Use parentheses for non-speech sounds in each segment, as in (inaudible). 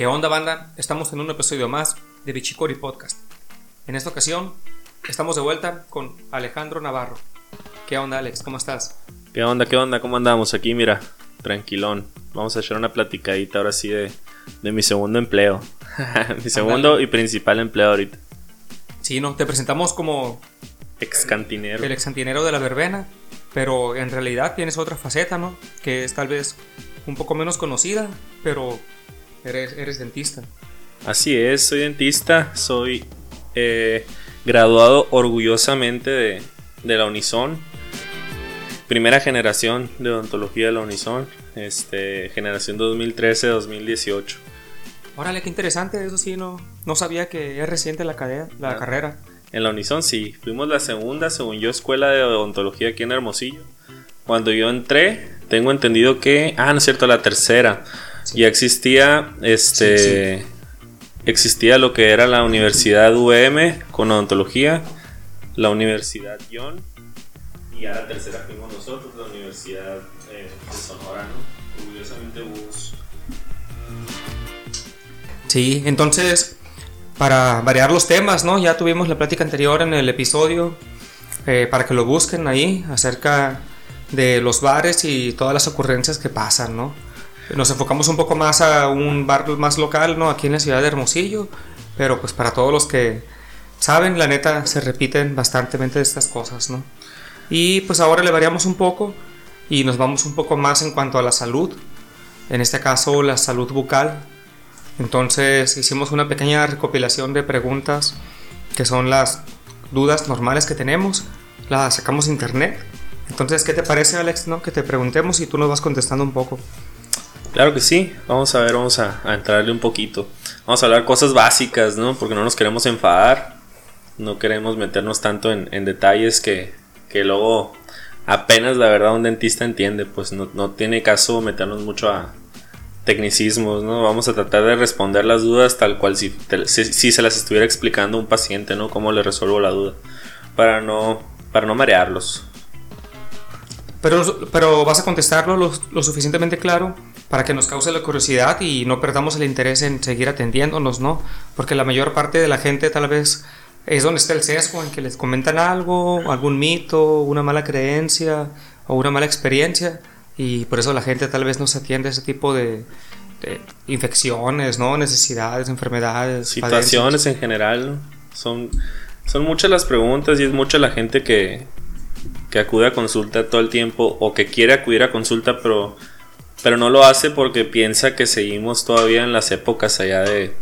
¿Qué onda banda? Estamos en un episodio más de Bichicori Podcast. En esta ocasión estamos de vuelta con Alejandro Navarro. ¿Qué onda Alex? ¿Cómo estás? ¿Qué onda? ¿Qué onda? ¿Cómo andamos? Aquí mira, tranquilón. Vamos a echar una platicadita ahora sí de, de mi segundo empleo. (laughs) mi segundo y principal empleo ahorita. Sí, no, te presentamos como Ex cantinero. el ex cantinero de la verbena, pero en realidad tienes otra faceta, ¿no? Que es tal vez un poco menos conocida, pero eres, eres dentista. Así es, soy dentista, soy eh, graduado orgullosamente de, de la Unison. Primera generación de odontología de la Unison, este, generación 2013-2018. Órale, qué interesante, eso sí, no, no sabía que es reciente la, cadena, la Ah. carrera. En la Unison sí, fuimos la segunda, según yo, escuela de odontología aquí en Hermosillo. Cuando yo entré, tengo entendido que, ah, no es cierto, la tercera. Ya existía, este, existía lo que era la Universidad UM con odontología, la Universidad John, y a la tercera fuimos nosotros, la Universidad eh, de Sonora, ¿no? Orgullosamente bus. Sí, entonces, para variar los temas, ¿no? Ya tuvimos la plática anterior en el episodio, eh, para que lo busquen ahí, acerca de los bares y todas las ocurrencias que pasan, ¿no? Nos enfocamos un poco más a un bar más local, ¿no? Aquí en la ciudad de Hermosillo, pero pues para todos los que saben, la neta, se repiten bastantemente estas cosas, ¿no? Y pues ahora le variamos un poco y nos vamos un poco más en cuanto a la salud, en este caso la salud bucal, entonces hicimos una pequeña recopilación de preguntas que son las dudas normales que tenemos. Las sacamos de internet. Entonces, ¿qué te parece, Alex? No? Que te preguntemos y tú nos vas contestando un poco. Claro que sí, vamos a ver, vamos a, entrarle un poquito. Vamos a hablar cosas básicas, ¿no? Porque no nos queremos enfadar, no queremos meternos tanto en, detalles que, que luego apenas la verdad un dentista entiende, pues no, no tiene caso meternos mucho a tecnicismos, ¿no? Vamos a tratar de responder las dudas tal cual si, si, se las estuviera explicando un paciente, ¿no? Cómo le resuelvo la duda, para no, para no marearlos. Pero, pero vas a contestarlo lo, lo suficientemente claro para que nos cause la curiosidad y no perdamos el interés en seguir atendiéndonos, ¿no? Porque la mayor parte de la gente tal vez es donde está el sesgo, en que les comentan algo, algún mito, una mala creencia o una mala experiencia y por eso la gente tal vez no se atiende a ese tipo de, infecciones, ¿no? Necesidades, enfermedades, situaciones en general. Son, son muchas las preguntas y es mucha la gente que, que acude a consulta todo el tiempo o que quiere acudir a consulta pero, pero no lo hace porque piensa que seguimos todavía en las épocas allá de,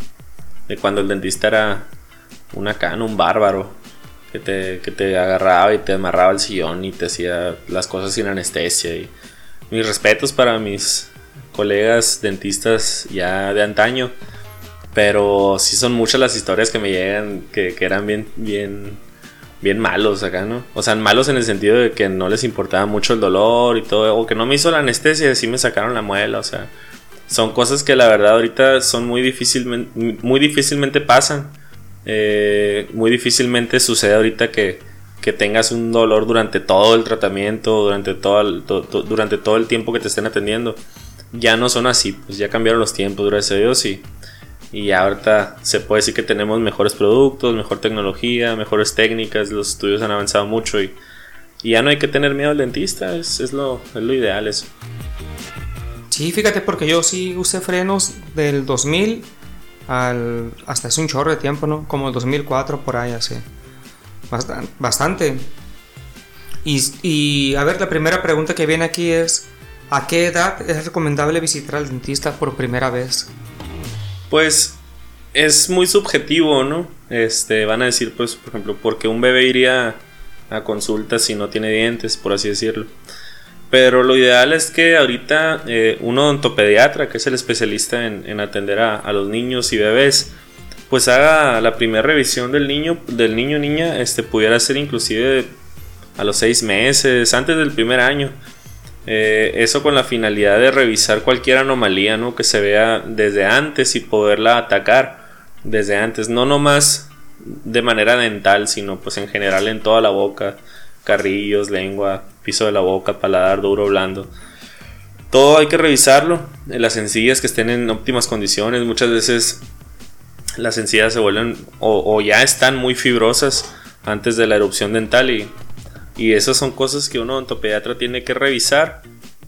de cuando el dentista era una cana, un bárbaro. Que te, que te agarraba y te amarraba el sillón y te hacía las cosas sin anestesia. Y mis respetos para mis colegas dentistas ya de antaño. Pero sí son muchas las historias que me llegan que, que eran bien, bien, bien malos acá, ¿no? O sea, malos en el sentido de que no les importaba mucho el dolor y todo, o que no me hizo la anestesia y sí me sacaron la muela, o sea, son cosas que la verdad ahorita son muy difícilmente, muy difícilmente pasan. Eh, muy difícilmente sucede ahorita que, que tengas un dolor durante todo el tratamiento, durante todo el, durante todo el tiempo que te estén atendiendo. Ya no son así, pues ya cambiaron los tiempos, gracias a Dios, y, y ahorita se puede decir que tenemos mejores productos, mejor tecnología, mejores técnicas, los estudios han avanzado mucho y, ya no hay que tener miedo al dentista, es, es, lo, es lo ideal eso. Sí, fíjate, porque yo sí usé frenos del 2000 al, hasta hace un chorro de tiempo, ¿no? Como el 2004 por ahí, así. Bastan- Bastante. Y, a ver, la primera pregunta que viene aquí es, ¿a qué edad es recomendable visitar al dentista por primera vez? Pues es muy subjetivo, ¿no? Este, van a decir, pues, por ejemplo, porque un bebé iría a consulta si no tiene dientes, por así decirlo. Pero lo ideal es que ahorita eh, un odontopediatra, que es el especialista en, en atender a, a los niños y bebés, pues haga la primera revisión del niño, del niño niña, este pudiera ser inclusive a los seis meses, antes del primer año. Eh, eso con la finalidad de revisar cualquier anomalía ¿no? que se vea desde antes y poderla atacar desde antes, no nomás de manera dental, sino pues en general en toda la boca, carrillos, lengua, piso de la boca, paladar duro, blando. todo hay que revisarlo. Las encías que estén en óptimas condiciones, muchas veces las encías se vuelven o, ya están muy fibrosas antes de la erupción dental y, y esas son cosas que uno odontopediatra tiene que revisar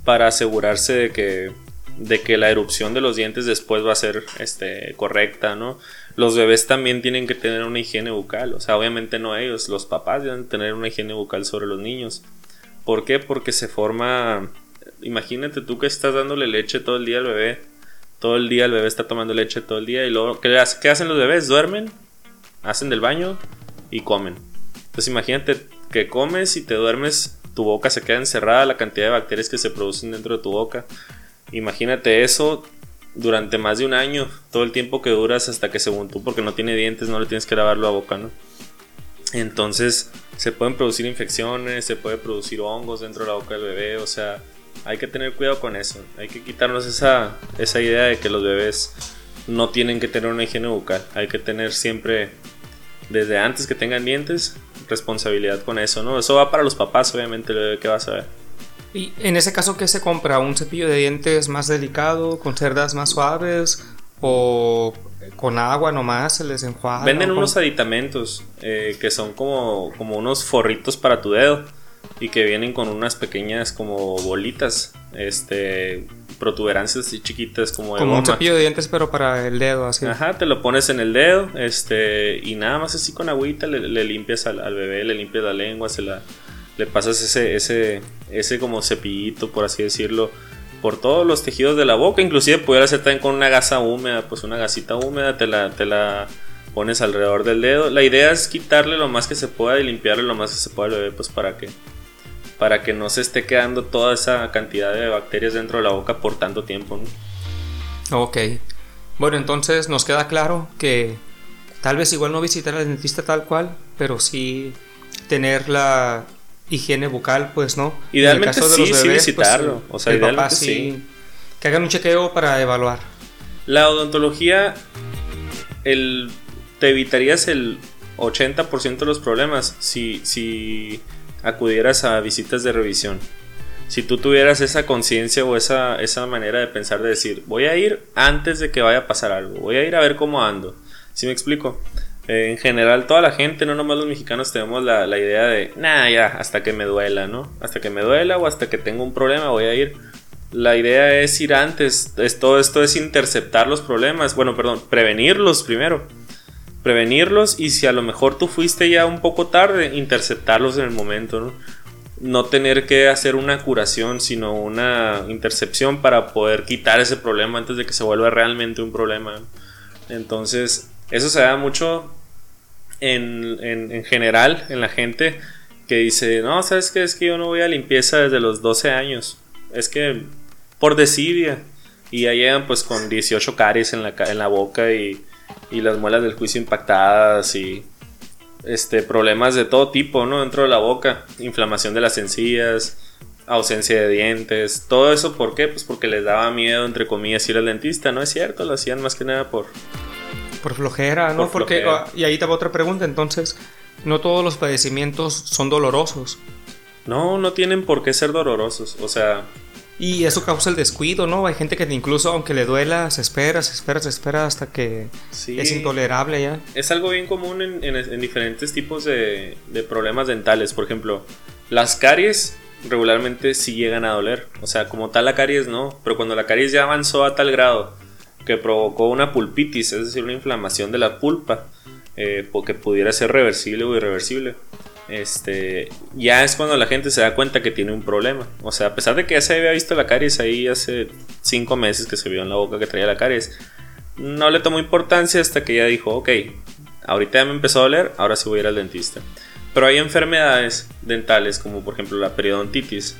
para asegurarse de que, de que la erupción de los dientes después va a ser este, correcta, ¿no? Los bebés también tienen que tener una higiene bucal, o sea, obviamente no ellos, los papás deben tener una higiene bucal sobre los niños. ¿Por qué? Porque se forma imagínate tú que estás dándole leche todo el día al bebé. Todo el día el bebé está tomando leche todo el día. Y luego, ¿qué, hacen los bebés? Duermen, hacen del baño y comen. Entonces imagínate que comes y te duermes, tu boca se queda encerrada, la cantidad de bacterias que se producen dentro de tu boca. Imagínate eso durante más de un año, todo el tiempo que duras hasta que según tú, porque no tiene dientes, no le tienes que lavar la boca, ¿no? Entonces se pueden producir infecciones, se puede producir hongos dentro de la boca del bebé, o sea, hay que tener cuidado con eso. Hay que quitarnos esa, esa idea de que los bebés no tienen que tener una higiene bucal. Hay que tener siempre, desde antes que tengan dientes, responsabilidad con eso, ¿no? Eso va para los papás, obviamente, bebé que vas a ver. ¿Y en ese caso qué se compra? ¿Un cepillo de dientes más delicado, con cerdas más suaves? ¿O con agua nomás se les enjuaga? Venden unos aditamentos eh, que son como, como unos forritos para tu dedo y que vienen con unas pequeñas como bolitas, este, protuberancias así chiquitas como de Como un cepillo de dientes pero para el dedo así. Ajá, te lo pones en el dedo, este, y nada más así con agüita le, limpias al, bebé, le limpias la lengua, se la, le pasas ese, ese, ese como cepillito, por así decirlo, por todos los tejidos de la boca, inclusive pudiera ser también con una gasa húmeda, pues una gasita húmeda, te la, te la pones alrededor del dedo. La idea es quitarle lo más que se pueda y limpiarle lo más que se pueda al bebé, pues para que para que no se esté quedando toda esa cantidad de bacterias dentro de la boca por tanto tiempo. Ok. Bueno, entonces nos queda claro que tal vez igual no visitar al dentista tal cual, pero sí tener la higiene bucal, pues, ¿no? Idealmente sí, sí pues, visitarlo. o sea, idealmente sí. Que hagan un chequeo para evaluar. La odontología, el, te evitarías el 80% de los problemas si, si acudieras a visitas de revisión. Si tú tuvieras esa conciencia o esa, esa manera de pensar de decir, voy a ir antes de que vaya a pasar algo, voy a ir a ver cómo ando. si me explico? Eh, en general, toda la gente, no nomás los mexicanos, tenemos la, la idea de, nada, ya, hasta que me duela, ¿no? Hasta que me duela o hasta que tengo un problema voy a ir. La idea es ir antes, es, todo esto es interceptar los problemas, bueno, perdón, prevenirlos primero prevenirlos y si a lo mejor tú fuiste ya un poco tarde, interceptarlos en el momento, ¿no? Tener que hacer una curación, sino una intercepción para poder quitar ese problema antes de que se vuelva realmente un problema. Entonces, eso se da mucho en, en, general en la gente que dice, no, ¿sabes qué? Es que yo no voy a limpieza desde los 12 años. Es que por desidia. Y ya llegan pues con 18 caries en la, en la boca y y las muelas del juicio impactadas y este, problemas de todo tipo, ¿no? Dentro de la boca, inflamación de las encías, ausencia de dientes, todo eso, ¿por qué? Pues porque les daba miedo, entre comillas, ir al dentista, ¿no es cierto? Lo hacían más que nada por... Por flojera, ¿no? porque, ah, y ahí te va otra pregunta, entonces, no todos los padecimientos son dolorosos. No, no tienen por qué ser dolorosos, o sea, y eso causa el descuido, ¿no? Hay gente que incluso aunque le duela, se espera, se espera, se espera hasta que es intolerable ya. Es algo bien común en, diferentes tipos de, problemas dentales. Por ejemplo, las caries regularmente sí llegan a doler. O sea, como tal la caries no, pero cuando la caries ya avanzó a tal grado que provocó una pulpitis, es decir, una inflamación de la pulpa, eh, porque pudiera ser reversible o irreversible este, ya es cuando la gente se da cuenta que tiene un problema. O sea, a pesar de que ya se había visto la caries ahí hace 5 meses que se vio en la boca que traía la caries, no le tomó importancia hasta que ya dijo, ok, ahorita ya me empezó a doler, ahora sí voy a ir al dentista. Pero hay enfermedades dentales como por ejemplo la periodontitis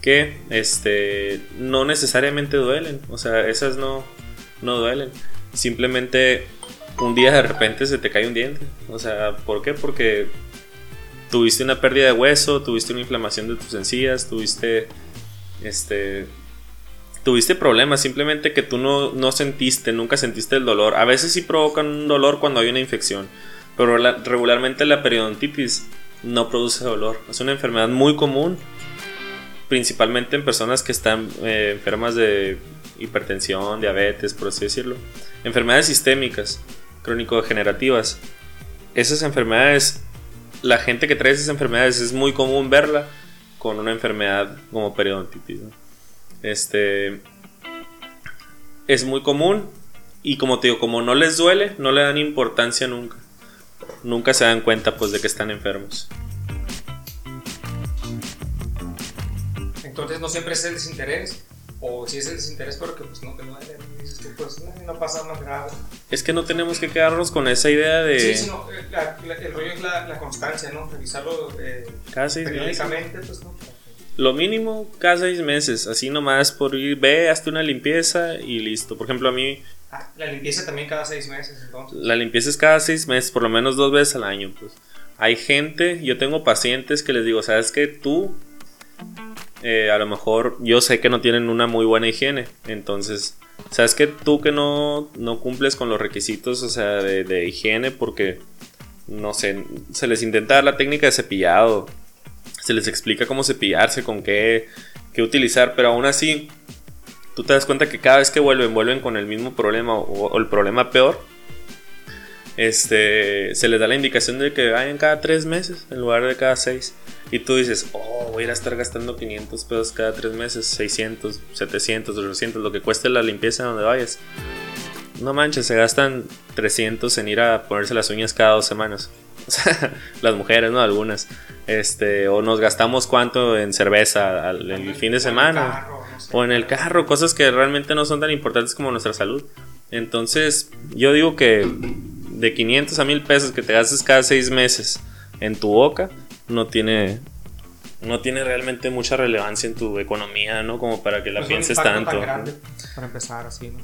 que este, no necesariamente duelen. O sea, esas no, no duelen. Simplemente un día de repente se te cae un diente. O sea, ¿por qué? Porque tuviste una pérdida de hueso, tuviste una inflamación de tus encías, tuviste este tuviste problemas, simplemente que tú no, no sentiste, nunca sentiste el dolor. A veces sí provocan un dolor cuando hay una infección, pero regularmente la periodontitis no produce dolor. Es una enfermedad muy común principalmente en personas que están eh, enfermas de hipertensión, diabetes, por así decirlo. Enfermedades sistémicas, crónico-degenerativas. Esas enfermedades, la gente que trae esas enfermedades es muy común verla con una enfermedad como periodontitis. Este es muy común y como te digo, como no les duele, no le dan importancia nunca. Nunca se dan cuenta pues de que están enfermos. Entonces no siempre es el desinterés, o si es el desinterés porque pues no te duele, dices tú, pues no, pasa más grave. Es que no tenemos que quedarnos con esa idea de... Sí, sino, eh, el rollo es la, constancia, ¿no? Revisarlo eh, cada seis periódicamente, pues no. Lo mínimo cada seis meses, así nomás por ir, ve, hazte una limpieza y listo. Por ejemplo, a mí... Ah, la limpieza también cada seis meses, entonces. La limpieza es cada seis meses, por lo menos dos veces al año, pues. Hay gente, yo tengo pacientes que les digo, ¿sabes qué? Tú eh, a lo mejor yo sé que no tienen una muy buena higiene. Entonces, sabes que tú que no, no cumples con los requisitos, o sea, de, higiene, porque, no sé, se les intenta dar la técnica de cepillado, se les explica cómo cepillarse, con qué, qué utilizar, pero aún así, tú te das cuenta que cada vez que vuelven, vuelven con el mismo problema o, el problema peor. Este, se les da la indicación de que vayan cada tres meses en lugar de cada seis. Y tú dices, oh, voy a ir a estar gastando 500 pesos cada tres meses, 600, 700, 800, lo que cueste la limpieza donde vayas. No manches, se gastan 300 en ir a ponerse las uñas cada dos semanas. (laughs) las mujeres, ¿no? Algunas. Este, o nos gastamos cuánto en cerveza el fin de semana. O en el carro, cosas que realmente no son tan importantes como nuestra salud. Entonces, yo digo que de 500 a 1000 pesos que te gastes cada seis meses en tu boca, no tiene no tiene realmente mucha relevancia en tu economía, ¿no? Como para que la pienses tanto. para empezar así, ¿no?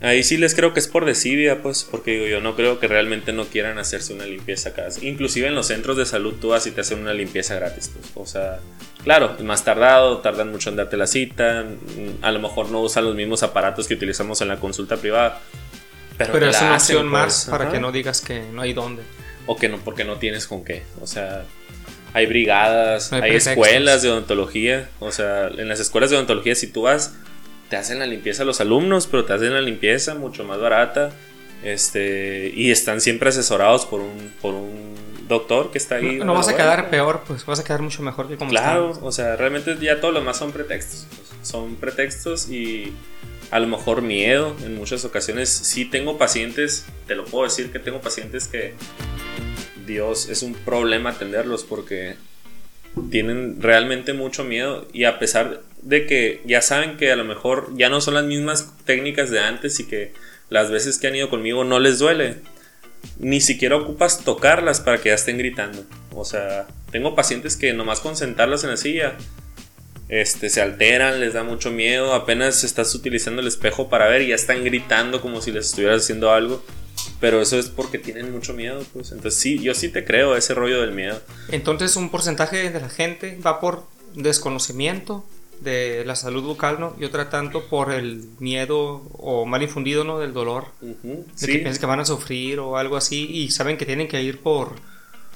Ahí sí les creo que es por desidia, pues, porque digo, yo no creo que realmente no quieran hacerse una limpieza cada Inclusive en los centros de salud tú vas y te hacen una limpieza gratis, pues. O sea, claro, más tardado, tardan mucho en darte la cita, a lo mejor no usan los mismos aparatos que utilizamos en la consulta privada. Pero, es una opción más pues, para que no digas que no hay dónde. O que no, porque no tienes con qué. O sea, hay brigadas, hay, escuelas de odontología. O sea, en las escuelas de odontología, si tú vas, te hacen la limpieza a los alumnos, pero te hacen la limpieza mucho más barata. Este, y están siempre asesorados por un, por un doctor que está ahí. No, vas a quedar peor, pues vas a quedar mucho mejor que como Claro, o sea, realmente ya todo lo más son pretextos. Pues, son pretextos y a lo mejor miedo en muchas ocasiones. Sí tengo pacientes, te lo puedo decir que tengo pacientes que Dios, es un problema atenderlos porque tienen realmente mucho miedo y a pesar de que ya saben que a lo mejor ya no son las mismas técnicas de antes y que las veces que han ido conmigo no les duele, ni siquiera ocupas tocarlas para que ya estén gritando. O sea, tengo pacientes que nomás con sentarlas en la silla este, se alteran, les da mucho miedo, apenas estás utilizando el espejo para ver y ya están gritando como si les estuvieras haciendo algo. Pero eso es porque tienen mucho miedo, pues. Entonces sí, yo sí te creo ese rollo del miedo. Entonces un porcentaje de la gente va por desconocimiento de la salud bucal, ¿no? Y otra tanto por el miedo o mal infundido, ¿no? Del dolor. De que piensan que van a sufrir o algo así y saben que tienen que ir por...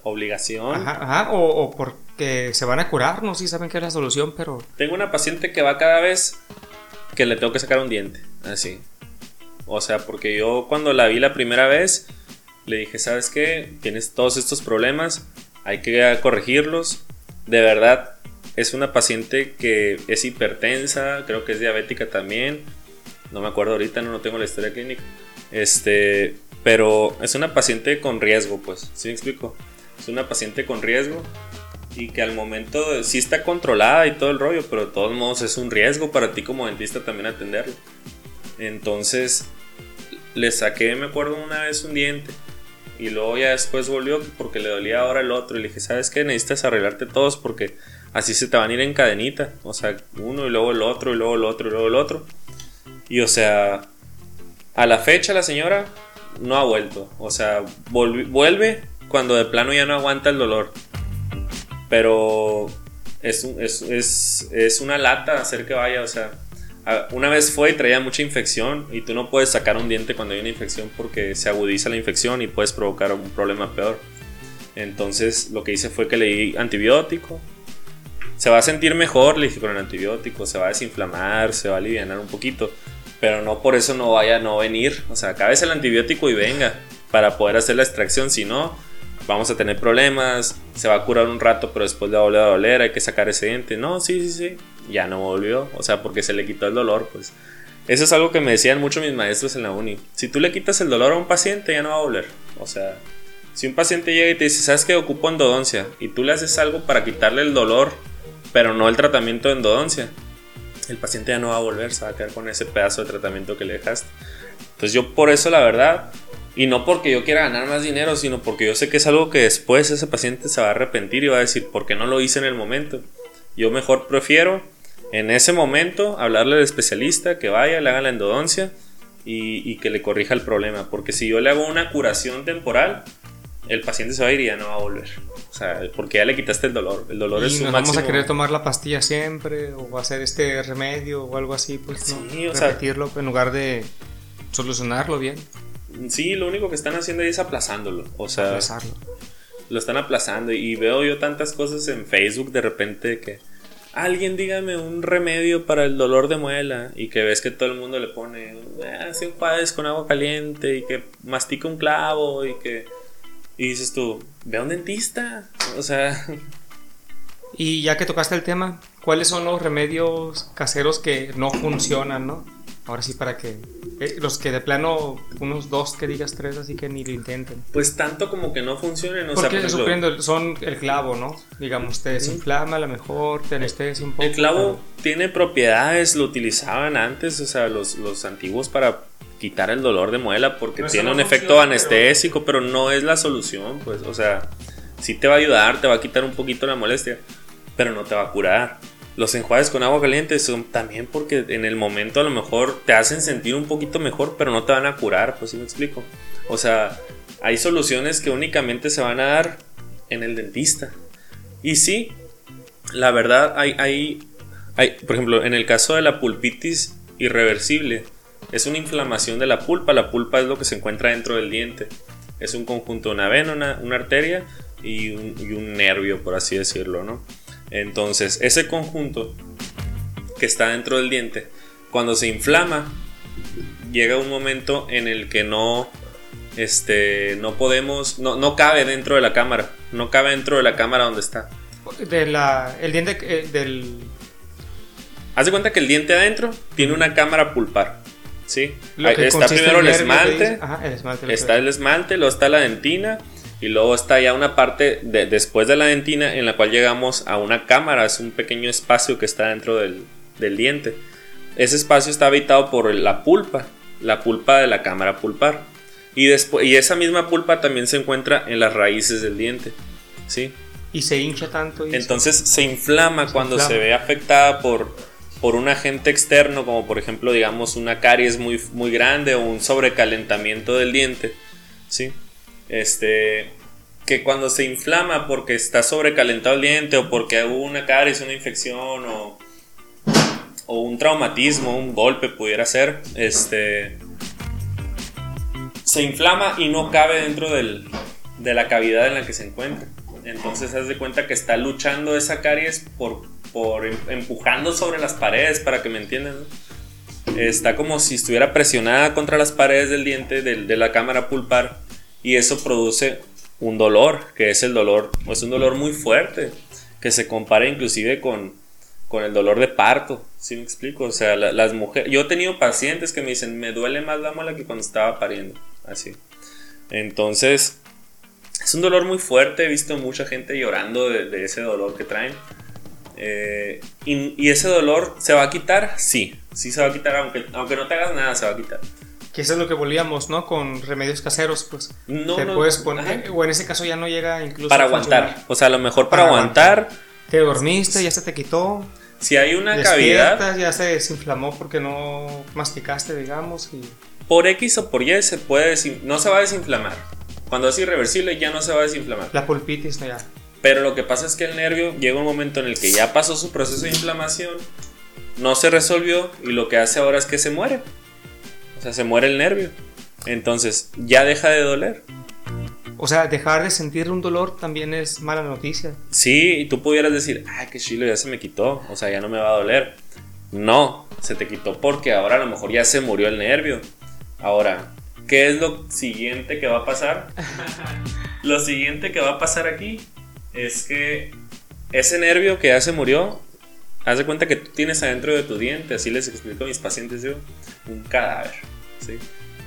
Obligación. Ajá, ajá o, o porque se van a curar, no sí saben que es la solución, pero... Tengo una paciente que va cada vez que le tengo que sacar un diente, así. O sea, porque yo cuando la vi la primera vez, le dije, ¿sabes qué? Tienes todos estos problemas, hay que corregirlos. De verdad, es una paciente que es hipertensa, creo que es diabética también. No me acuerdo ahorita, no, tengo la historia clínica. Este, pero es una paciente con riesgo, pues, ¿sí me explico? Es una paciente con riesgo y que al momento sí está controlada y todo el rollo, pero de todos modos es un riesgo para ti como dentista también atenderlo. Entonces le saqué, me acuerdo una vez un diente y luego ya después volvió porque le dolía ahora el otro y le dije, ¿sabes qué? Necesitas arreglarte todos porque así se te van a ir en cadenita. O sea, uno y luego el otro y luego el otro y luego el otro. Y o sea, a la fecha la señora no ha vuelto. O sea, vuelve cuando de plano ya no aguanta el dolor. Pero es, es, es, es una lata hacer que vaya, o sea, una vez fue y traía mucha infección y tú no puedes sacar un diente cuando hay una infección porque se agudiza la infección y puedes provocar un problema peor. Entonces lo que hice fue que le di antibiótico, se va a sentir mejor, le dije, con el antibiótico, se va a desinflamar, se va a aliviar un poquito, pero no por eso no vaya a no venir, o sea, acabes el antibiótico y venga para poder hacer la extracción, si no, vamos a tener problemas, se va a curar un rato, pero después le va a volver a doler, hay que sacar ese diente, no, sí, sí, sí, ya no volvió, o sea, porque se le quitó el dolor, pues. Eso es algo que me decían mucho mis maestros en la uni. Si tú le quitas el dolor a un paciente, ya no va a volver. O sea, si un paciente llega y te dice, ¿sabes que ocupo endodoncia? Y tú le haces algo para quitarle el dolor, pero no el tratamiento de endodoncia, el paciente ya no va a volver, se va a quedar con ese pedazo de tratamiento que le dejaste. Entonces yo por eso la verdad, y no porque yo quiera ganar más dinero, sino porque yo sé que es algo que después ese paciente se va a arrepentir y va a decir, ¿por qué no lo hice en el momento? Yo mejor prefiero en ese momento hablarle al especialista, que vaya, le haga la endodoncia y, y que le corrija el problema. Porque si yo le hago una curación temporal, el paciente se va a ir y ya no va a volver. O sea, porque ya le quitaste el dolor. El dolor es un nos vamos a querer tomar la pastilla siempre o hacer este remedio o algo así, pues sí, o repetirlo en lugar de solucionarlo bien. Sí, lo único que están haciendo es aplazándolo. O sea, Aplazarlo. lo están aplazando y veo yo tantas cosas en Facebook de repente que alguien dígame un remedio para el dolor de muela y que ves que todo el mundo le pone, hace un con agua caliente y que mastica un clavo y que y dices tú, ve a un dentista. O sea. Y ya que tocaste el tema, ¿cuáles son los remedios caseros que no funcionan, no? Ahora sí, para que. Eh, los que de plano, unos dos que digas tres, así que ni lo intenten. Pues tanto como que no funcionen. O Porque sea, son el clavo, ¿no? Digamos, te desinflama a lo mejor, te anestesia un poco. El clavo tiene propiedades, lo utilizaban antes, o sea, los, los antiguos para quitar el dolor de muela porque tiene un efecto anestésico, pero... no es la solución, pues, o sea, sí te va a ayudar, te va a quitar un poquito la molestia, pero no te va a curar. Los enjuagues con agua caliente son también porque en el momento a lo mejor te hacen sentir un poquito mejor, pero no te van a curar, pues si me explico. O sea, hay soluciones que únicamente se van a dar en el dentista. Y sí, la verdad hay, hay, hay por ejemplo, en el caso de la pulpitis irreversible, es una inflamación de la pulpa. La pulpa es lo que se encuentra dentro del diente. Es un conjunto de una vena, una, arteria y un, nervio, por así decirlo, ¿no? Entonces, ese conjunto que está dentro del diente, cuando se inflama, llega un momento en el que no, este, no podemos, no, no cabe dentro de la cámara, no cabe dentro de la cámara donde está. De la, el diente eh, del... Haz de cuenta que el diente adentro tiene una cámara pulpar. Sí. está primero el esmalte, está el esmalte, luego está la dentina y luego está ya una parte de, después de la dentina en la cual llegamos a una cámara, es un pequeño espacio que está dentro del, diente. Ese espacio está habitado por la pulpa, la pulpa de la cámara pulpar. Y, después, y esa misma pulpa también se encuentra en las raíces del diente. ¿sí? Y se hincha tanto. Entonces se inflama cuando se ve afectada por, por un agente externo, como por ejemplo, digamos, una caries muy, muy grande o un sobrecalentamiento del diente, ¿sí? Este, que cuando se inflama porque está sobrecalentado el diente o porque hubo una caries, una infección o, o un traumatismo, un golpe pudiera ser, este, se inflama y no cabe dentro del, de la cavidad en la que se encuentra. Entonces haz de cuenta que está luchando esa caries por por em, empujando sobre las paredes, para que me entiendan. Está como si estuviera presionada contra las paredes del diente de, la cámara pulpar y eso produce un dolor, que es el dolor, es un dolor muy fuerte, que se compara inclusive con, con el dolor de parto, ¿sí me explico? O sea, las mujeres, yo he tenido pacientes que me dicen, me duele más la muela que cuando estaba pariendo, así. Entonces, es un dolor muy fuerte, he visto mucha gente llorando de ese dolor que traen. Eh, y, ese dolor se va a quitar, sí, sí se va a quitar, aunque, aunque no te hagas nada, se va a quitar. Que eso es lo que volvíamos, ¿no? Con remedios caseros, pues. No, te puedes poner, o en ese caso ya no llega incluso. Para aguantar, o sea, a lo mejor para, aguantar. Te dormiste, ya se te quitó. Si hay una cavidad. Ya se desinflamó porque no masticaste, digamos. Y... Por X o por Y se puede no se va a desinflamar. Cuando es irreversible ya no se va a desinflamar. La pulpitis no ya. Pero lo que pasa es que el nervio llega un momento en el que ya pasó su proceso de inflamación, no se resolvió y lo que hace ahora es que se muere. O sea, se muere el nervio. Entonces ya deja de doler. O sea, dejar de sentir un dolor también es mala noticia. Sí, y tú pudieras decir, ay, qué chilo, ya se me quitó, o sea, ya no me va a doler. No, se te quitó porque ahora a lo mejor ya se murió el nervio. Ahora, ¿qué es lo siguiente que va a pasar? (laughs) lo siguiente que va a pasar aquí es que ese nervio que ya se murió, haz de cuenta que tú tienes adentro de tu diente, así les explico a mis pacientes yo, un cadáver. ¿Sí?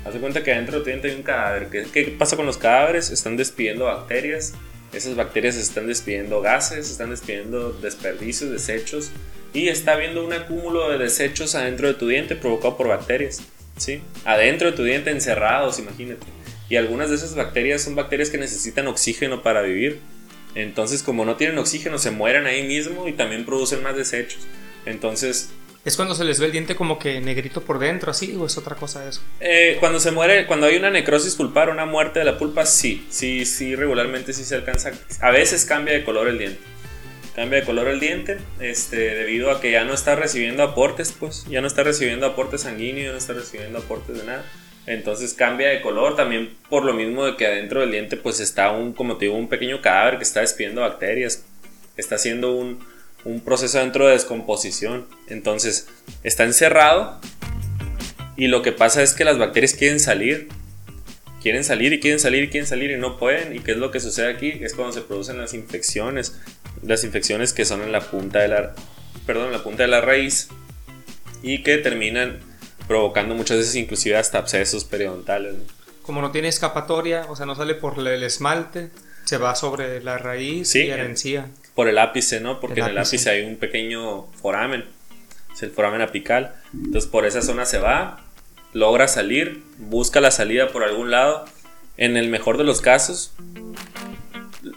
Haz de cuenta que adentro de tu diente hay un cadáver. ¿Qué, ¿Qué pasa con los cadáveres? Están despidiendo bacterias. Esas bacterias están despidiendo gases, están despidiendo desperdicios, desechos. Y está habiendo un acúmulo de desechos adentro de tu diente provocado por bacterias. ¿sí? Adentro de tu diente encerrados, imagínate. Y algunas de esas bacterias son bacterias que necesitan oxígeno para vivir. Entonces, como no tienen oxígeno, se mueren ahí mismo y también producen más desechos. Entonces, ¿Es cuando se les ve el diente como que negrito por dentro, así? ¿O es otra cosa eso? Eh, cuando se muere, cuando hay una necrosis pulpar, una muerte de la pulpa, sí, sí, sí, regularmente sí se alcanza. A veces cambia de color el diente. Cambia de color el diente, este, debido a que ya no está recibiendo aportes, pues, ya no está recibiendo aportes sanguíneos, no está recibiendo aportes de nada. Entonces cambia de color también por lo mismo de que adentro del diente pues está un, como te digo, un pequeño cadáver que está despidiendo bacterias. Está haciendo un, un proceso dentro de descomposición. Entonces, está encerrado y lo que pasa es que las bacterias quieren salir. Quieren salir y quieren salir y quieren salir y no pueden. ¿Y qué es lo que sucede aquí? Es cuando se producen las infecciones. Las infecciones que son en la punta de la, perdón, en la punta de la raíz y que terminan provocando muchas veces inclusive hasta abscesos periodontales. Como no tiene escapatoria, o sea, no sale por el esmalte, se va sobre la raíz Sí, y la en- encía. Por el ápice, ¿no? Porque El en el ápice. ápice hay un pequeño foramen, es el foramen apical. Entonces por esa zona se va, logra salir, busca la salida por algún lado. En el mejor de los casos,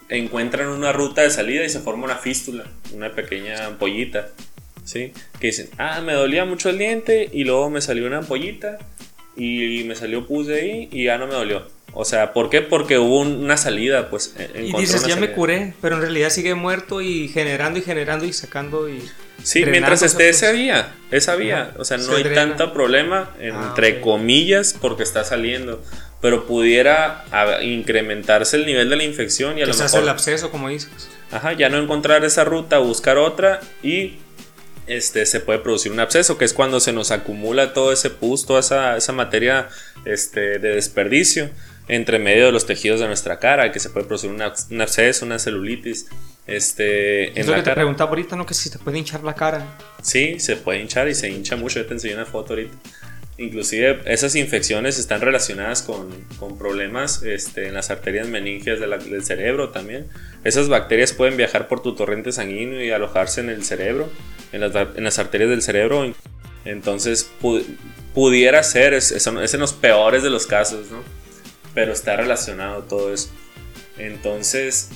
encuentran una ruta de salida y se forma una fístula, una pequeña ampollita, ¿sí? Que dicen, ah, me dolía mucho el diente y luego me salió una ampollita y me salió pus de ahí y ya no me dolió. O sea, ¿por qué? Porque hubo un- una salida, pues. Y dices, ya me salida". curé, pero en realidad sigue muerto y generando y generando y sacando y... Sí, mientras esté esa vía, esa vía. O sea, no se hay drena. tanto problema, Ah, entre ok. comillas, porque está saliendo. Pero pudiera incrementarse el nivel de la infección y a Que lo se hace el mejor absceso, como dices. ajá, ya no encontrar esa ruta, buscar otra y este, se puede producir un absceso, que es cuando se nos acumula todo ese pus, toda esa, esa materia este, de desperdicio entre medio de los tejidos de nuestra cara, que se puede producir un un absceso, una celulitis. Este, Es lo la que te preguntaba ahorita, ¿no? Que si te puede hinchar la cara. Sí, se puede hinchar y se hincha mucho. Yo te enseñé una foto ahorita. Inclusive esas infecciones están relacionadas con, con problemas este, en las arterias meningias de la- del cerebro también. Esas bacterias pueden viajar por tu torrente sanguíneo y alojarse en el cerebro, en las, en las arterias del cerebro. Entonces pu- pudiera ser, es, es, es en los peores de los casos, ¿no? Pero está relacionado todo eso. Entonces,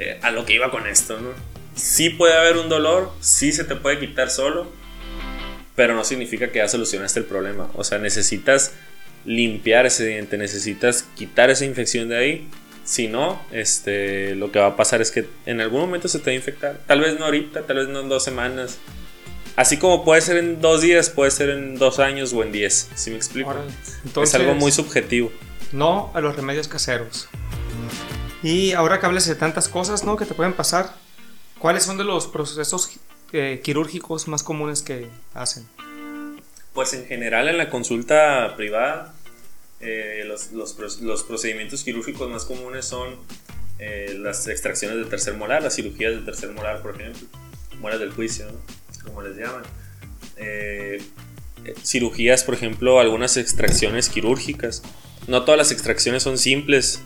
eh, a lo que iba con esto, ¿no? Sí puede haber un dolor, sí se te puede quitar solo, pero no significa que ya solucionaste el problema. O sea, necesitas limpiar ese diente, necesitas quitar esa infección de ahí. Si no, este, lo que va a pasar es que en algún momento se te va a infectar. Tal vez no ahorita, tal vez no en dos semanas. Así como puede ser en dos días, puede ser en dos años o en diez. ¿Sí me explico? Entonces, es algo muy subjetivo. No a los remedios caseros. Y ahora que hables de tantas cosas, ¿no? Que te pueden pasar, ¿cuáles son de los procesos eh, quirúrgicos más comunes que hacen? Pues en general en la consulta privada, eh, los, los pro- los procedimientos quirúrgicos más comunes son eh, las extracciones del tercer molar, las cirugías del tercer molar, por ejemplo, muelas del juicio, como les llaman. Cirugías, por ejemplo, algunas extracciones quirúrgicas. No todas las extracciones son simples,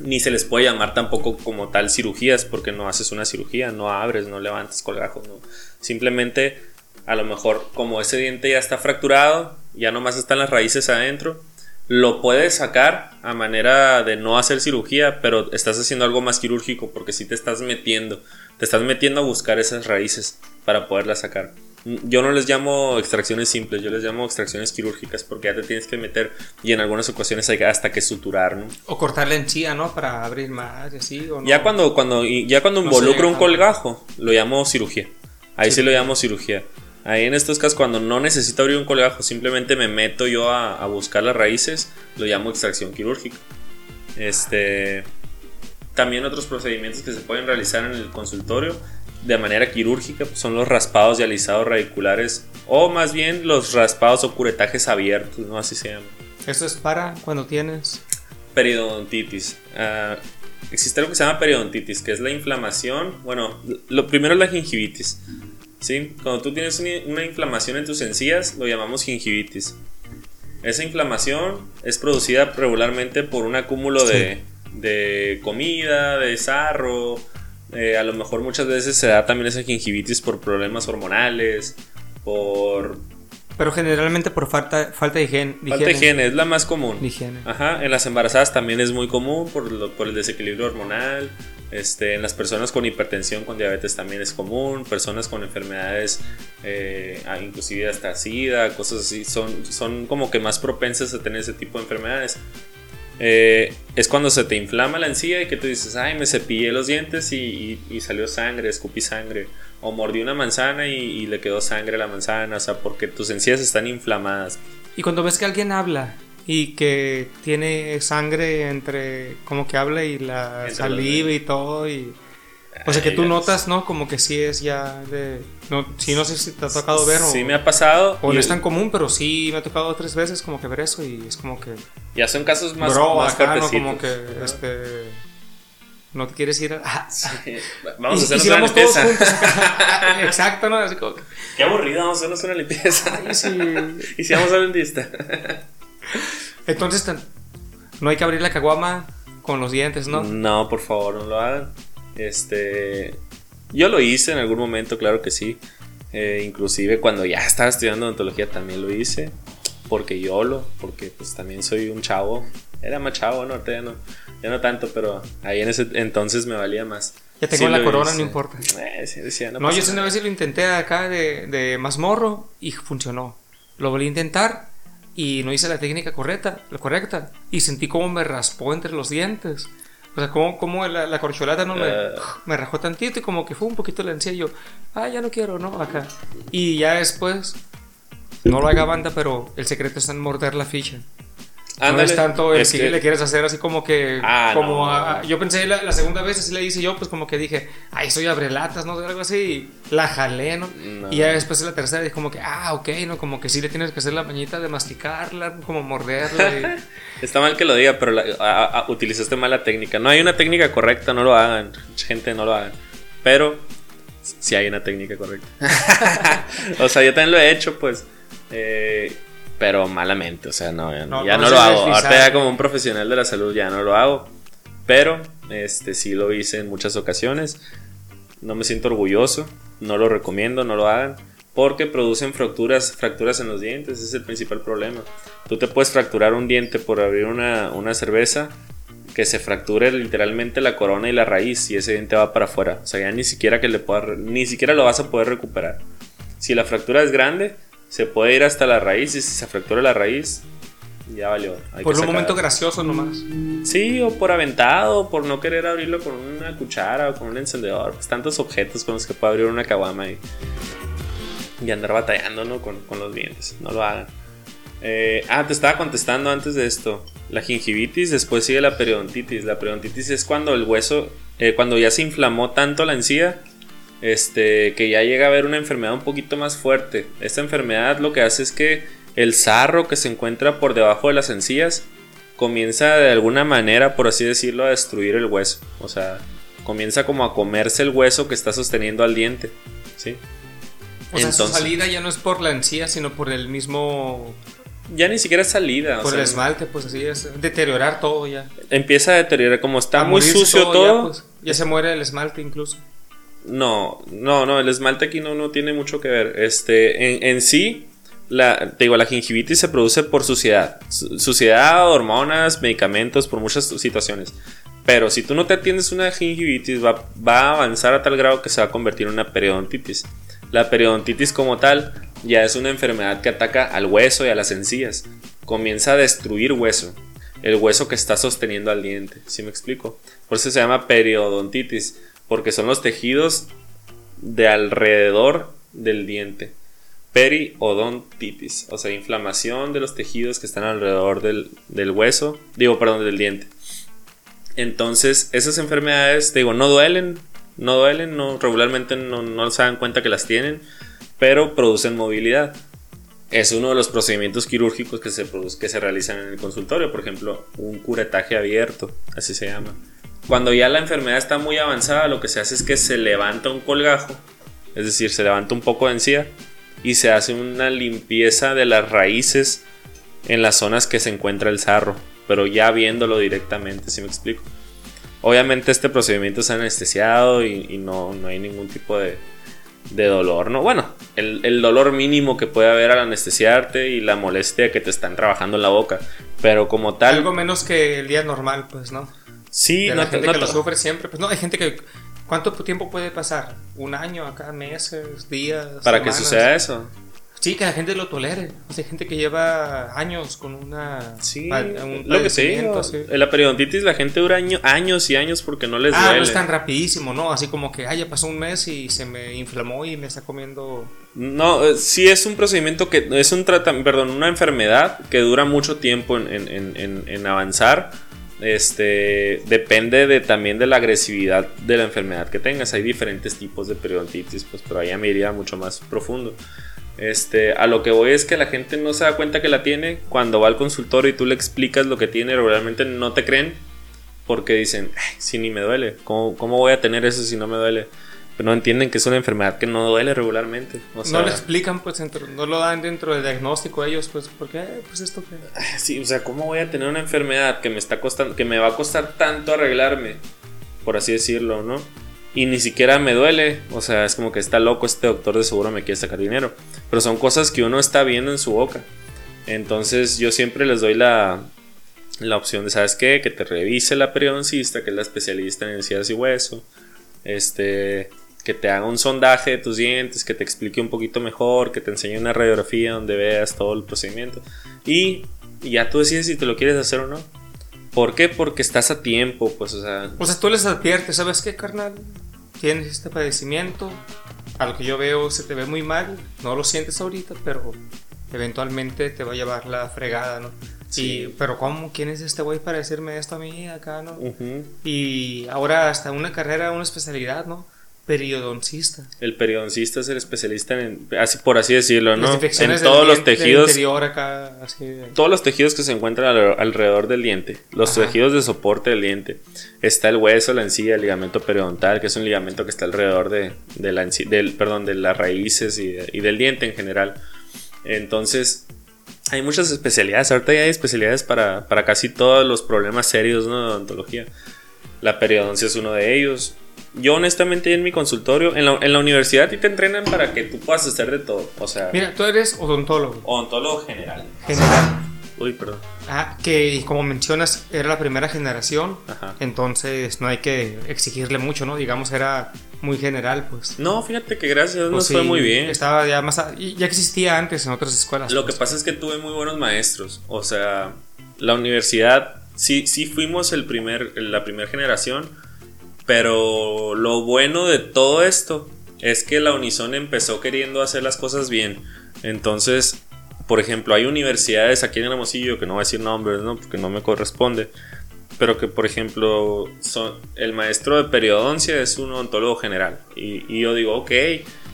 ni se les puede llamar tampoco como tal cirugías, porque no haces una cirugía, no abres, no levantas colgajos, no. Simplemente, a lo mejor, como ese diente ya está fracturado, ya nomás están las raíces adentro, lo puedes sacar a manera de no hacer cirugía, pero estás haciendo algo más quirúrgico porque si te estás metiendo, te estás metiendo a buscar esas raíces para poderlas sacar. Yo no les llamo extracciones simples, yo les llamo extracciones quirúrgicas porque ya te tienes que meter y en algunas ocasiones hay hasta que suturar, ¿no? O cortar la encía, ¿no? Para abrir más y así. ¿o no? Ya cuando, cuando, ya cuando No involucro un colgajo, lo llamo cirugía. Ahí sí lo llamo cirugía. Ahí en estos casos, cuando no necesito abrir un colgajo, simplemente me meto yo a, a buscar las raíces, lo llamo extracción quirúrgica. Este, también otros procedimientos que se pueden realizar en el consultorio de manera quirúrgica pues, son los raspados y alisados radiculares o más bien los raspados o curetajes abiertos, ¿no? Así se llama. ¿Eso es para cuando tienes? Periodontitis. Ah, existe algo que se llama periodontitis, que es la inflamación. Bueno, lo primero es la gingivitis. ¿sí? Cuando tú tienes una inflamación en tus encías, lo llamamos gingivitis. Esa inflamación es producida regularmente por un acúmulo de, de, comida, de sarro. Eh, a lo mejor muchas veces se da también esa gingivitis por problemas hormonales, por pero generalmente por falta, falta de higiene. Falta de higiene, es la más común. Higiene. Ajá, en las embarazadas también es muy común por, por el desequilibrio hormonal. Este, en las personas con hipertensión, con diabetes también es común. Personas con enfermedades, eh, inclusive hasta SIDA, cosas así, son, son como que más propensas a tener ese tipo de enfermedades. Eh, es cuando se te inflama la encía y que tú dices, ay, me cepillé los dientes y, y salió sangre, escupí sangre o mordí una manzana y, le quedó sangre a la manzana, o sea, porque tus encías están inflamadas. Y cuando ves que alguien habla y que tiene sangre entre como que habla y la saliva y todo y o sea que tú notas, ¿no? Como que sí es ya de no sí no sé si te ha tocado ver o Sí me ha pasado o no es tan común, pero sí me ha tocado tres veces como que ver eso y es como que ya son casos más Bro, más como que este no te quieres ir a... Vamos a hacernos una limpieza. (laughs) Exacto, ¿no? Qué aburrido, vamos a hacernos una limpieza. (laughs) y si vamos a dentista. Entonces, no hay que abrir la caguama con los dientes, ¿no? No, por favor, no lo hagan. Este... Yo lo hice en algún momento, claro que sí. Eh, inclusive cuando ya estaba estudiando odontología también lo hice. Porque yo lo, porque pues también soy un chavo. Era más chavo, ¿no? Ahorita no ya no tanto, pero ahí en ese entonces me valía más. Ya tengo la corona, no importa. Eh, sí, decía, no, yo una vez lo intenté acá de, de mazmorro y funcionó. Lo volví a intentar y no hice la técnica correcta, la correcta. Y sentí como me raspó entre los dientes. O sea, como, como la, la, corcholata no me, uh. me rajó tantito y como que fue un poquito la encía. Y yo, ah, ya no quiero, ¿no? Acá. Y ya después, no lo haga banda, pero el secreto está en morder la ficha no es tanto el que, le quieres hacer así como que. Ah, como yo pensé la, segunda vez, así le hice yo, pues como que dije, ay, soy abrelatas, ¿no? Algo así. la jalé, ¿no? Y ya después de la tercera dije, como que, ah, ok, ¿no? Como que sí le tienes que hacer la mañita de masticarla, como morderla. (laughs) Está mal que lo diga, pero utilizaste mala técnica. No hay una técnica correcta, no lo hagan. Gente, no lo hagan. Pero sí hay una técnica correcta. (laughs) (laughs) o sea, yo también lo he hecho, pues. Eh, pero malamente, o sea, no, ya no, lo hago. Ahorita ya como un profesional de la salud ya no lo hago, pero este sí lo hice en muchas ocasiones. No me siento orgulloso, no lo recomiendo, no lo hagan, porque producen fracturas, fracturas en los dientes, ese es el principal problema. Tú te puedes fracturar un diente por abrir una, una cerveza que se fracture literalmente la corona y la raíz y ese diente va para afuera. O sea, ya ni siquiera que le pueda, ni siquiera lo vas a poder recuperar. Si la fractura es grande, se puede ir hasta la raíz y si se fractura la raíz, ya valió. por un momento gracioso nomás. Sí, o por aventado, por no querer abrirlo con una cuchara o con un encendedor. Pues tantos objetos con los que puede abrir una caguama y, y andar batallando ¿no? con, con, los dientes. No lo hagan. Eh, ah, te estaba contestando antes de esto. La gingivitis, después sigue la periodontitis. La periodontitis es cuando el hueso, eh, cuando ya se inflamó tanto la encía este, que ya llega a haber una enfermedad un poquito más fuerte. Esta enfermedad lo que hace es que el sarro que se encuentra por debajo de las encías comienza de alguna manera, por así decirlo, a destruir el hueso. O sea, comienza como a comerse el hueso que está sosteniendo al diente. ¿sí? O sea, su salida ya no es por la encía, sino por el mismo ya ni siquiera es salida. Por el esmalte, pues así es. Deteriorar todo ya. Empieza a deteriorar, como está muy sucio todo. Pues, ya, se muere el esmalte incluso. No, no, no, el esmalte aquí no, no tiene mucho que ver. Este, en, sí, la, te digo, la gingivitis se produce por suciedad. Suciedad, hormonas, medicamentos, por muchas situaciones. Pero si tú no te atiendes una gingivitis, va, va, a avanzar a tal grado que se va a convertir en una periodontitis. La periodontitis como tal ya es una enfermedad que ataca al hueso y a las encías. Comienza a destruir hueso. El hueso que está sosteniendo al diente. ¿Sí me explico? Por eso se llama periodontitis porque son los tejidos de alrededor del diente. Periodontitis, o sea, inflamación de los tejidos que están alrededor del, hueso, digo, perdón, del diente. Entonces, esas enfermedades, digo, no duelen, no duelen, no, regularmente no, no se dan cuenta que las tienen, pero producen movilidad. Es uno de los procedimientos quirúrgicos que se, que se realizan en el consultorio, por ejemplo, un curetaje abierto, así se llama. Cuando ya la enfermedad está muy avanzada, lo que se hace es que se levanta un colgajo, es decir, se levanta un poco de encía y se hace una limpieza de las raíces en las zonas que se encuentra el sarro, pero ya viéndolo directamente, si me explico. Obviamente este procedimiento es anestesiado y, no, no, hay ningún tipo de, de dolor, ¿no? Bueno, el, el, dolor mínimo que puede haber al anestesiarte y la molestia que te están trabajando en la boca, pero como tal... Algo menos que el día normal, pues, ¿no? Sí, de la gente que lo sufre siempre, pues no, hay gente que... ¿Cuánto tiempo puede pasar? ¿Un año acá? ¿Meses? ¿Días? Para que suceda eso. Sí, que la gente lo tolere. hay gente que lleva años con una. Sí, lo que sí. La periodontitis, la gente dura años y años porque no les ah, no es tan rapidísimo, ¿no? Así como que, ah, ya pasó un mes y se me inflamó y me está comiendo. No, eh, sí es un procedimiento que. Es un tratamiento, perdón, una enfermedad que dura mucho tiempo en, en, en, avanzar. Este depende de, también de la agresividad de la enfermedad que tengas. Hay diferentes tipos de periodontitis, pues, pero ahí me iría mucho más profundo. Este, a lo que voy es que la gente no se da cuenta que la tiene. Cuando va al consultorio y tú le explicas lo que tiene, realmente no te creen. Porque dicen, si ni me duele, ¿cómo, voy a tener eso si no me duele? Pero no entienden que es una enfermedad que no duele regularmente. no lo explican, pues, no lo dan dentro del diagnóstico ellos, pues, ¿por qué? Pues esto que... (sighs) Sí, o sea, ¿cómo voy a tener una enfermedad que me está costando, que me va a costar tanto arreglarme? Por así decirlo, ¿no? y ni siquiera me duele. O sea, es como que está loco este doctor, de seguro me quiere sacar dinero. Pero son cosas que uno está viendo en su boca. Entonces yo siempre les doy la, la opción de, ¿sabes qué? Que te revise la periodoncista, que es la especialista en encías y hueso. Este, que te haga un sondaje de tus dientes, que te explique un poquito mejor, que te enseñe una radiografía donde veas todo el procedimiento. Y, y ya tú decides si te lo quieres hacer o no. ¿Por qué? Porque estás a tiempo, pues, o sea. O sea, tú les adviertes, ¿sabes qué, carnal? Tienes este padecimiento, a lo que yo veo se te ve muy mal, no lo sientes ahorita, pero eventualmente te va a llevar la fregada, ¿no? Sí. pero ¿cómo? ¿Quién es este güey para decirme esto a mí acá, no? Y ahora hasta una carrera, una especialidad, ¿no? Periodoncista. El periodoncista es el especialista en, así por así decirlo, ¿no? en todos los tejidos. Todos los tejidos que se encuentran alrededor del diente, los tejidos de soporte del diente. Está el hueso, la encía, el ligamento periodontal, que es un ligamento que está alrededor de, la del, perdón, de las raíces y, del diente en general. Entonces, hay muchas especialidades. Ahorita ya hay especialidades para, para casi todos los problemas serios ¿no? de odontología. La periodoncia es uno de ellos yo honestamente en mi consultorio, en la, en la universidad te entrenan para que tú puedas hacer de todo. O sea... Mira, tú eres odontólogo. Odontólogo general. General. Uy, perdón. Ah, que como mencionas, era la primera generación. Ajá. Entonces no hay que exigirle mucho, ¿no? Digamos, era muy general, pues. No, fíjate que gracias nos pues fue muy bien. Estaba ya más. ya existía antes en otras escuelas. Lo que pues. pasa es que tuve muy buenos maestros. O sea, la universidad, sí, sí fuimos el primer, la primera generación pero lo bueno de todo esto es que la Unison empezó queriendo hacer las cosas bien. Entonces, por ejemplo, hay universidades aquí en Hermosillo, que no voy a decir nombres, ¿no? Porque no me corresponde. Pero que, por ejemplo, son, el maestro de periodoncia es un odontólogo general. Y, yo digo, ok,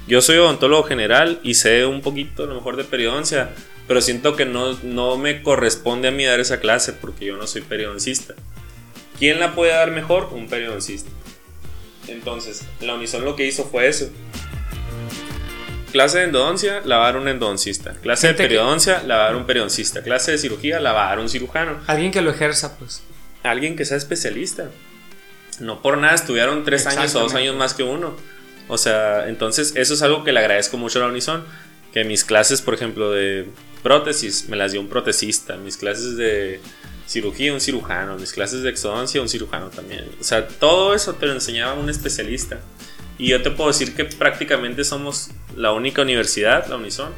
yo soy odontólogo general y sé un poquito a lo mejor de periodoncia, pero siento que no, no me corresponde a mí dar esa clase porque yo no soy periodoncista. ¿Quién la puede dar mejor? Un periodoncista. Entonces, la Unison lo que hizo fue eso. Clase de endodoncia, la va a dar un endodoncista. Clase de periodoncia, la va a dar un periodoncista. Clase de cirugía, la va a dar un cirujano. Alguien que lo ejerza, pues. Alguien que sea especialista. No por nada estudiaron tres años o dos años más que uno. O sea, entonces eso es algo que le agradezco mucho a la Unison. Que mis clases, por ejemplo, de prótesis, me las dio un protesista. Mis clases de cirugía, un cirujano, mis clases de exodoncia, un cirujano también. O sea, todo eso te lo enseñaba un especialista. Y yo te puedo decir que prácticamente somos la única universidad, la Unison,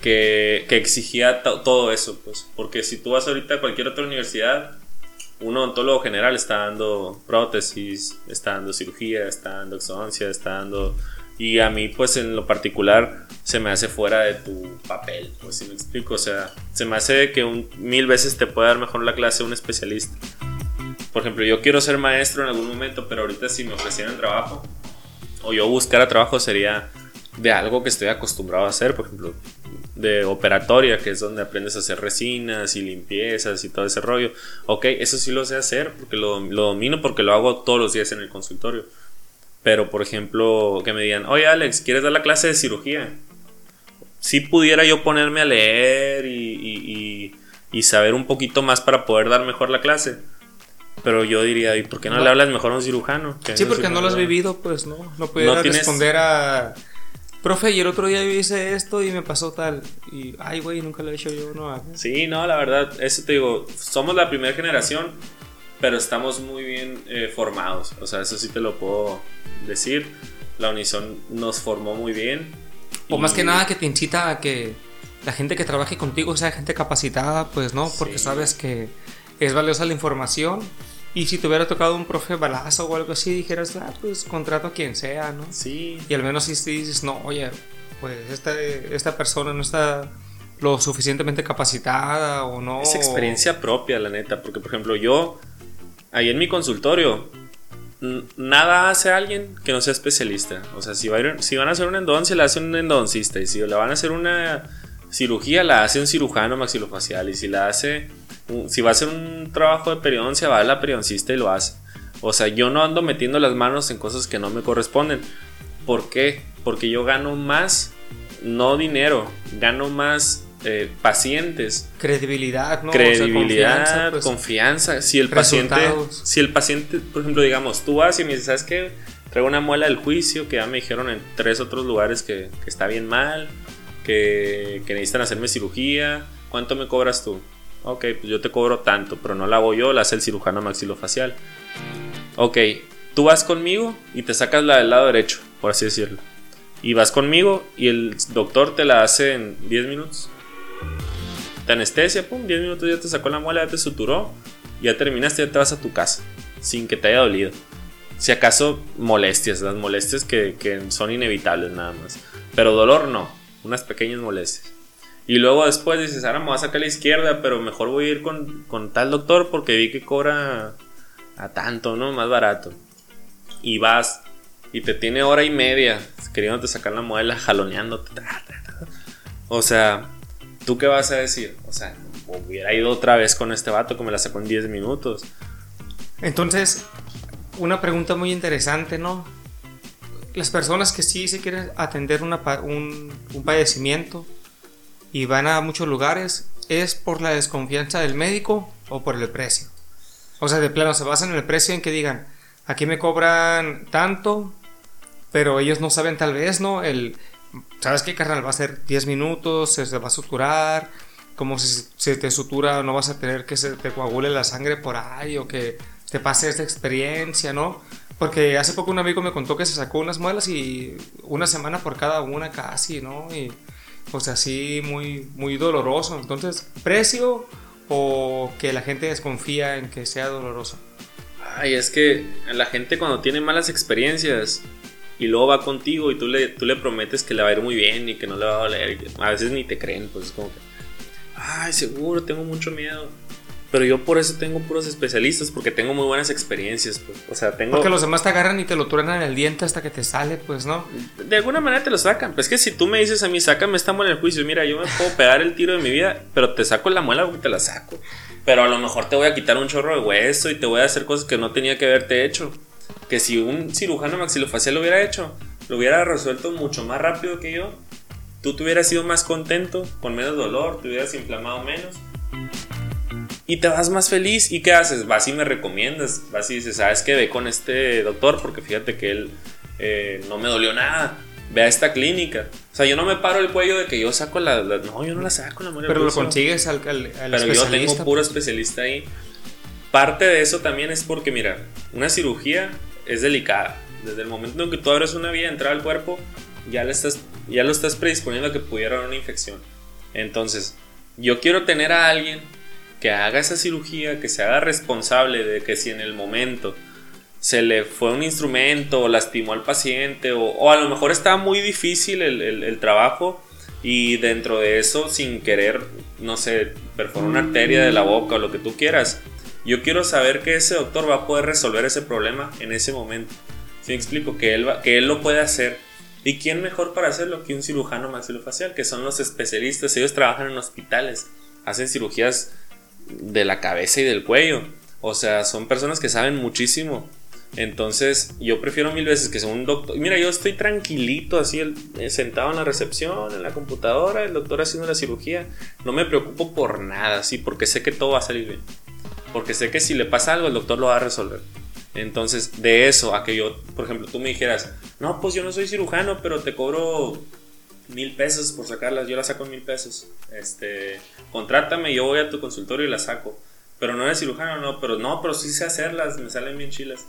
que, que exigía todo eso, pues. Porque si tú vas ahorita a cualquier otra universidad, un odontólogo general está dando prótesis, está dando cirugía, está dando exodoncia, está dando y a mí, pues en lo particular, se me hace fuera de tu papel, pues si me explico. O sea, se me hace que un, mil veces te puede dar mejor la clase un especialista. por ejemplo, yo quiero ser maestro en algún momento, pero ahorita si me ofrecieran trabajo o yo buscara trabajo sería de algo que estoy acostumbrado a hacer, por ejemplo, de operatoria, que es donde aprendes a hacer resinas y limpiezas y todo ese rollo. Ok, eso sí lo sé hacer porque lo, lo domino porque lo hago todos los días en el consultorio. Pero, por ejemplo, que me digan, oye Alex, ¿quieres dar la clase de cirugía? Si pudiera yo ponerme a leer y, y, saber un poquito más para poder dar mejor la clase. Pero yo diría, ¿y por qué no, le hablas mejor a un cirujano? Sí, porque no lo has vivido, pues no. No puedes responder a profe, y el otro día yo hice esto y me pasó tal. Y, ay, güey, nunca lo he hecho yo, no. Sí, no, la verdad, eso te digo, somos la primera generación, pero estamos muy bien eh, formados. O sea, eso sí te lo puedo decir. La Unison nos formó muy bien. O más que nada que te incita a que la gente que trabaje contigo sea gente capacitada, pues, ¿no? Porque sabes que es valiosa la información y si te hubiera tocado un profe balazo o algo así, dijeras, ah, pues contrato a quien sea, ¿no? Sí. Y al menos si dices, no, oye, pues esta, esta persona no está lo suficientemente capacitada o no. Es experiencia propia, la neta, porque por ejemplo yo, ahí en mi consultorio, nada hace alguien que no sea especialista. O sea, si, si van a hacer un endodoncia, la hace un endodoncista. Y si le van a hacer una cirugía, la hace un cirujano maxilofacial. Y si la hace si va a hacer un trabajo de periodoncia, va a la periodoncista y lo hace. O sea, yo no ando metiendo las manos en cosas que no me corresponden. ¿Por qué? Porque yo gano más, no dinero, gano más eh, pacientes. Credibilidad, ¿no? Credibilidad, pues, confianza, Si el paciente, si el paciente, por ejemplo, digamos, tú vas y me dices, ¿sabes qué? Traigo una muela del juicio que ya me dijeron en tres otros lugares que, está bien mal, que, que necesitan hacerme cirugía. ¿Cuánto me cobras tú? Ok, pues yo te cobro tanto, pero no la hago yo, la hace el cirujano maxilofacial. Ok, tú vas conmigo y te sacas la del lado derecho, por así decirlo. Y vas conmigo y el doctor te la hace en 10 minutos. Te anestesia, pum, 10 minutos ya te sacó la muela, ya te suturó, ya terminaste, ya te vas a tu casa, sin que te haya dolido. Si acaso molestias, las molestias que, que son inevitables nada más. Pero dolor no, unas pequeñas molestias. Y luego después dices, ahora me voy a sacar a la izquierda, pero mejor voy a ir con, tal doctor porque vi que cobra a tanto, ¿no? Más barato. Y vas y te tiene hora y media queriéndote sacar la muela, jaloneándote. O sea, ¿tú qué vas a decir? O sea, hubiera ido otra vez con este vato que me la sacó en 10 minutos. Entonces, una pregunta muy interesante, ¿no? Las personas que sí se quieren atender un, un padecimiento, y van a muchos lugares, ¿es por la desconfianza del médico o por el precio? O sea, de plano, se basan en el precio en que digan, aquí me cobran tanto, pero ellos no saben tal vez, ¿no? El, ¿sabes qué, carnal? Va a ser 10 minutos, se va a suturar, como si se te sutura no vas a tener que se te coagule la sangre por ahí o que te pase esta experiencia, ¿no? Porque hace poco un amigo me contó que se sacó unas muelas y una semana por cada una casi, ¿no? Y pues así muy, muy doloroso. Entonces, ¿precio o que la gente desconfía en que sea doloroso? Ay, es que la gente cuando tiene malas experiencias y luego va contigo y tú le, tú le prometes que le va a ir muy bien y que no le va a doler, a veces ni te creen, pues es como que, ay, seguro, tengo mucho miedo. Pero yo por eso tengo puros especialistas, porque tengo muy buenas experiencias, pues. O sea, tengo... Porque los demás te agarran y te lo truenan en el diente hasta que te sale, pues, ¿no? De alguna manera te lo sacan. Pues es que si tú me dices a mí, sácame esta muela en el juicio, mira, yo me puedo pegar el tiro de mi vida, pero te saco la muela porque te la saco. Pero a lo mejor te voy a quitar un chorro de hueso y te voy a hacer cosas que no tenía que haberte hecho. Que si un cirujano maxilofacial lo hubiera hecho, lo hubiera resuelto mucho más rápido que yo, tú te hubieras sido más contento, con menos dolor, te hubieras inflamado menos y te vas más feliz. ¿Y qué haces? Vas y me recomiendas. Vas y dices, ¿sabes qué? Ve con este doctor porque fíjate que él eh, no me dolió nada. Ve a esta clínica. O sea, yo no me paro el cuello de que yo saco la. no, yo no la saco la Pero lo consigues al, al, Pero yo tengo puro pues. especialista ahí. Parte de eso también es porque, mira, una cirugía es delicada. Desde el momento en que tú abres una vía entrar al cuerpo, ya, le estás, ya lo estás predisponiendo a que pudiera haber una infección. Entonces, yo quiero tener a alguien que haga esa cirugía, que se haga responsable de que si en el momento se le fue un instrumento o lastimó al paciente o, a lo mejor estaba muy difícil el, trabajo y dentro de eso sin querer, no sé, perforó una arteria de la boca o lo que tú quieras, Yo quiero saber que ese doctor va a poder resolver ese problema en ese momento. Si me explico, que él, va, que él lo puede hacer. ¿Y quién mejor para hacerlo que un cirujano maxilofacial? Que son los especialistas. Ellos trabajan en hospitales, hacen cirugías de la cabeza y del cuello. O sea, son personas que saben muchísimo. Entonces, yo prefiero mil veces que sea un doctor. Mira, yo estoy tranquilito, así, eh, sentado en la recepción, en la computadora, el doctor haciendo la cirugía. No me preocupo por nada, sí, porque sé que todo va a salir bien. Porque sé que si le pasa algo, el doctor lo va a resolver. Entonces, de eso a que yo, por ejemplo, tú me dijeras, no, pues yo no soy cirujano, pero te cobro mil pesos por sacarlas, yo las saco en mil pesos. Este, contrátame, yo voy a tu consultorio y las saco. Pero no eres cirujano, no, pero no, pero sí sé hacerlas, me salen bien chilas.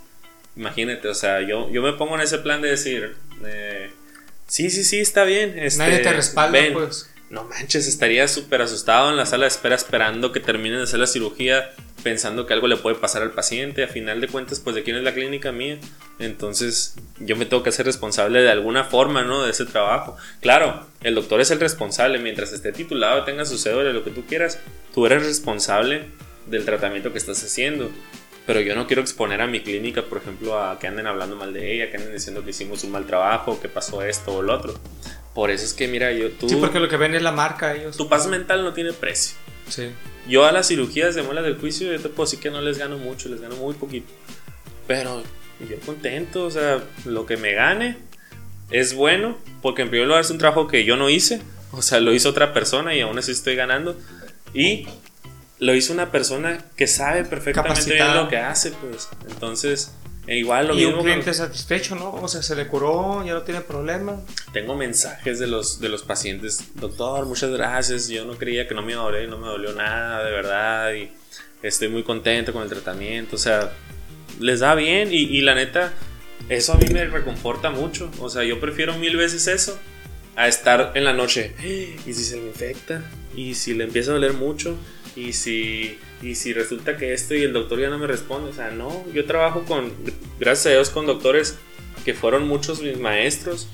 Imagínate, o sea, yo, yo me pongo en ese plan de decir, eh, sí, sí, sí, está bien. Este, Nadie te respalda, pues. No manches, estaría súper asustado en la sala de espera esperando que terminen de hacer la cirugía, pensando que algo le puede pasar al paciente. A final de cuentas, pues de quién es la clínica mía. Entonces, yo me tengo que hacer responsable de alguna forma, ¿no? De ese trabajo. Claro, el doctor es el responsable. Mientras esté titulado, tenga su cédula, lo que tú quieras, tú eres responsable del tratamiento que estás haciendo pero yo no quiero exponer a mi clínica, por ejemplo, a que anden hablando mal de ella, que anden diciendo que hicimos un mal trabajo, que pasó esto o lo otro. Por eso es que, mira, yo tú. Sí, porque lo que ven es la marca ellos. Tu paz mental no tiene precio. Sí. Yo a las cirugías de muela del juicio, yo te puedo decir que no les gano mucho, les gano muy poquito. Pero yo contento, o sea, lo que me gane es bueno, porque en primer lugar es un trabajo que yo no hice, o sea, lo hizo otra persona y aún así estoy ganando. Y lo hizo una persona que sabe perfectamente bien lo que hace, pues. Entonces, e igual lo y un cliente satisfecho, ¿no? O sea, se le curó, ya no tiene problema. Tengo mensajes de los, de los pacientes, doctor, muchas gracias, yo no creía que no me dolió, no me dolió nada, de verdad, y estoy muy contento con el tratamiento, o sea, les da bien y, y la neta, eso a mí me reconforta mucho, o sea, yo prefiero mil veces eso a estar en la noche, (gasps) y si se me infecta, y si le empieza a doler mucho, y si, y si resulta que esto y el doctor ya no me responde, o sea, no, yo trabajo con, gracias a Dios, con doctores que fueron muchos mis maestros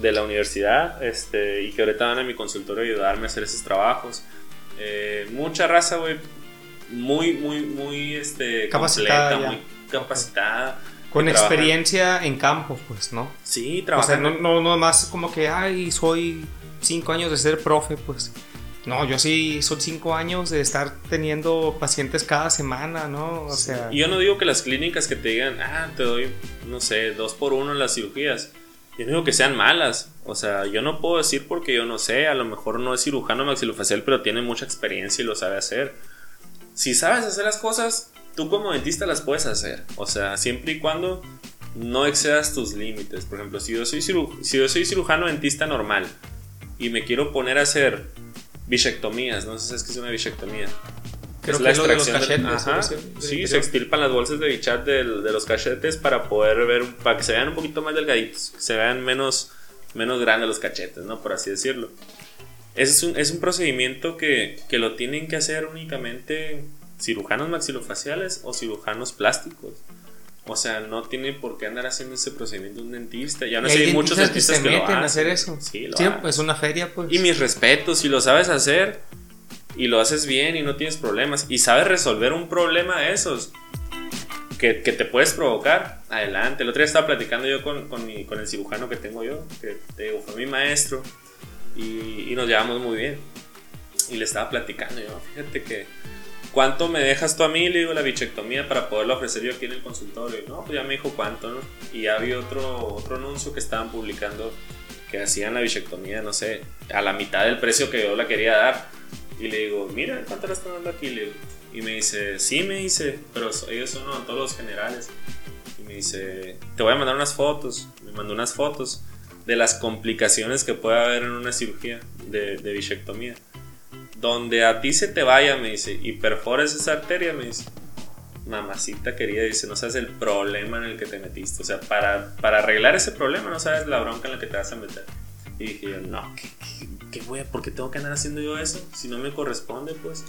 de la universidad este, y que ahorita van a mi consultorio a ayudarme a hacer esos trabajos. Eh, mucha raza, güey, muy, muy, muy este, capacitada, muy capacitada. Con experiencia en campo, pues, ¿no? Sí, trabajando. O sea, no, no, no más como que, ay, soy cinco años de ser profe, pues no, yo sí, son cinco años de estar teniendo pacientes cada semana, ¿no? O sea. Y yo no digo que las clínicas que te digan, ah, te doy, no sé, dos por uno en las cirugías. Yo no digo que sean malas. O sea, yo no puedo decir porque yo no sé. A lo mejor no es cirujano maxilofacial, pero tiene mucha experiencia y lo sabe hacer. Si sabes hacer las cosas, tú como dentista las puedes hacer. O sea, siempre y cuando no excedas tus límites. Por ejemplo, si yo soy, si yo soy cirujano dentista normal y me quiero poner a hacer bichectomías, no sé si es que es una bichectomía. Creo es la extracción de los cachetes. sí, se extirpan las bolsas de bichat de, de, los cachetes para poder ver, para que se vean un poquito más delgaditos, que se vean menos, menos grandes los cachetes, ¿no? Por así decirlo. Ese es un, es un procedimiento que, que lo tienen que hacer únicamente cirujanos maxilofaciales o cirujanos plásticos. O sea, no tiene por qué andar haciendo ese procedimiento un dentista. Ya no sé, hay muchos dentistas que, se meten a hacer eso. Sí, lo es una feria, pues. Y mis respetos, si lo sabes hacer y lo haces bien y no tienes problemas y sabes resolver un problema de esos que, que te puedes provocar, adelante. El otro día estaba platicando yo con, con, mi, con el cirujano que tengo yo, que te digo, fue mi maestro, y, y nos llevamos muy bien. Y le estaba platicando yo, fíjate que ¿cuánto me dejas tú a mí? Le digo la bichectomía para poderlo ofrecer yo aquí en el consultorio. no, pues ya me dijo cuánto, ¿no? Y ya había otro, otro anuncio que estaban publicando que hacían la bichectomía, no sé, a la mitad del precio que yo la quería dar. Y le digo, mira, ¿cuánto la están dando aquí? y me dice, sí, me dice, pero ellos son odontólogos generales. Y me dice, te voy a mandar unas fotos. Me mandó unas fotos de las complicaciones que puede haber en una cirugía de, de donde a ti se te vaya, me dice, y perfores esa arteria, me dice, mamacita querida, dice, no sabes el problema en el que te metiste. O sea, para, para arreglar ese problema no sabes la bronca en la que te vas a meter. Y dije yo, no, ¿qué, qué, voy a, ¿por qué tengo que andar haciendo yo eso? Si no me corresponde, pues.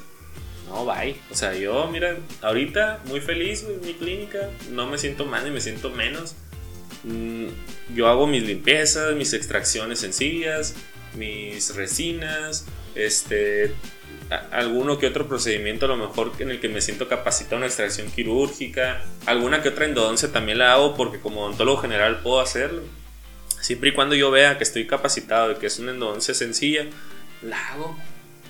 No, bye. O sea, yo, mira, ahorita muy feliz en mi clínica, no me siento más ni me siento menos. Mm, yo hago mis limpiezas, mis extracciones sencillas, mis resinas, este, alguno que otro procedimiento a lo mejor en el que me siento capacitado una extracción quirúrgica, alguna que otra endodoncia también la hago porque como odontólogo general puedo hacerlo. Siempre y cuando yo vea que estoy capacitado y que es una endodoncia sencilla, la hago.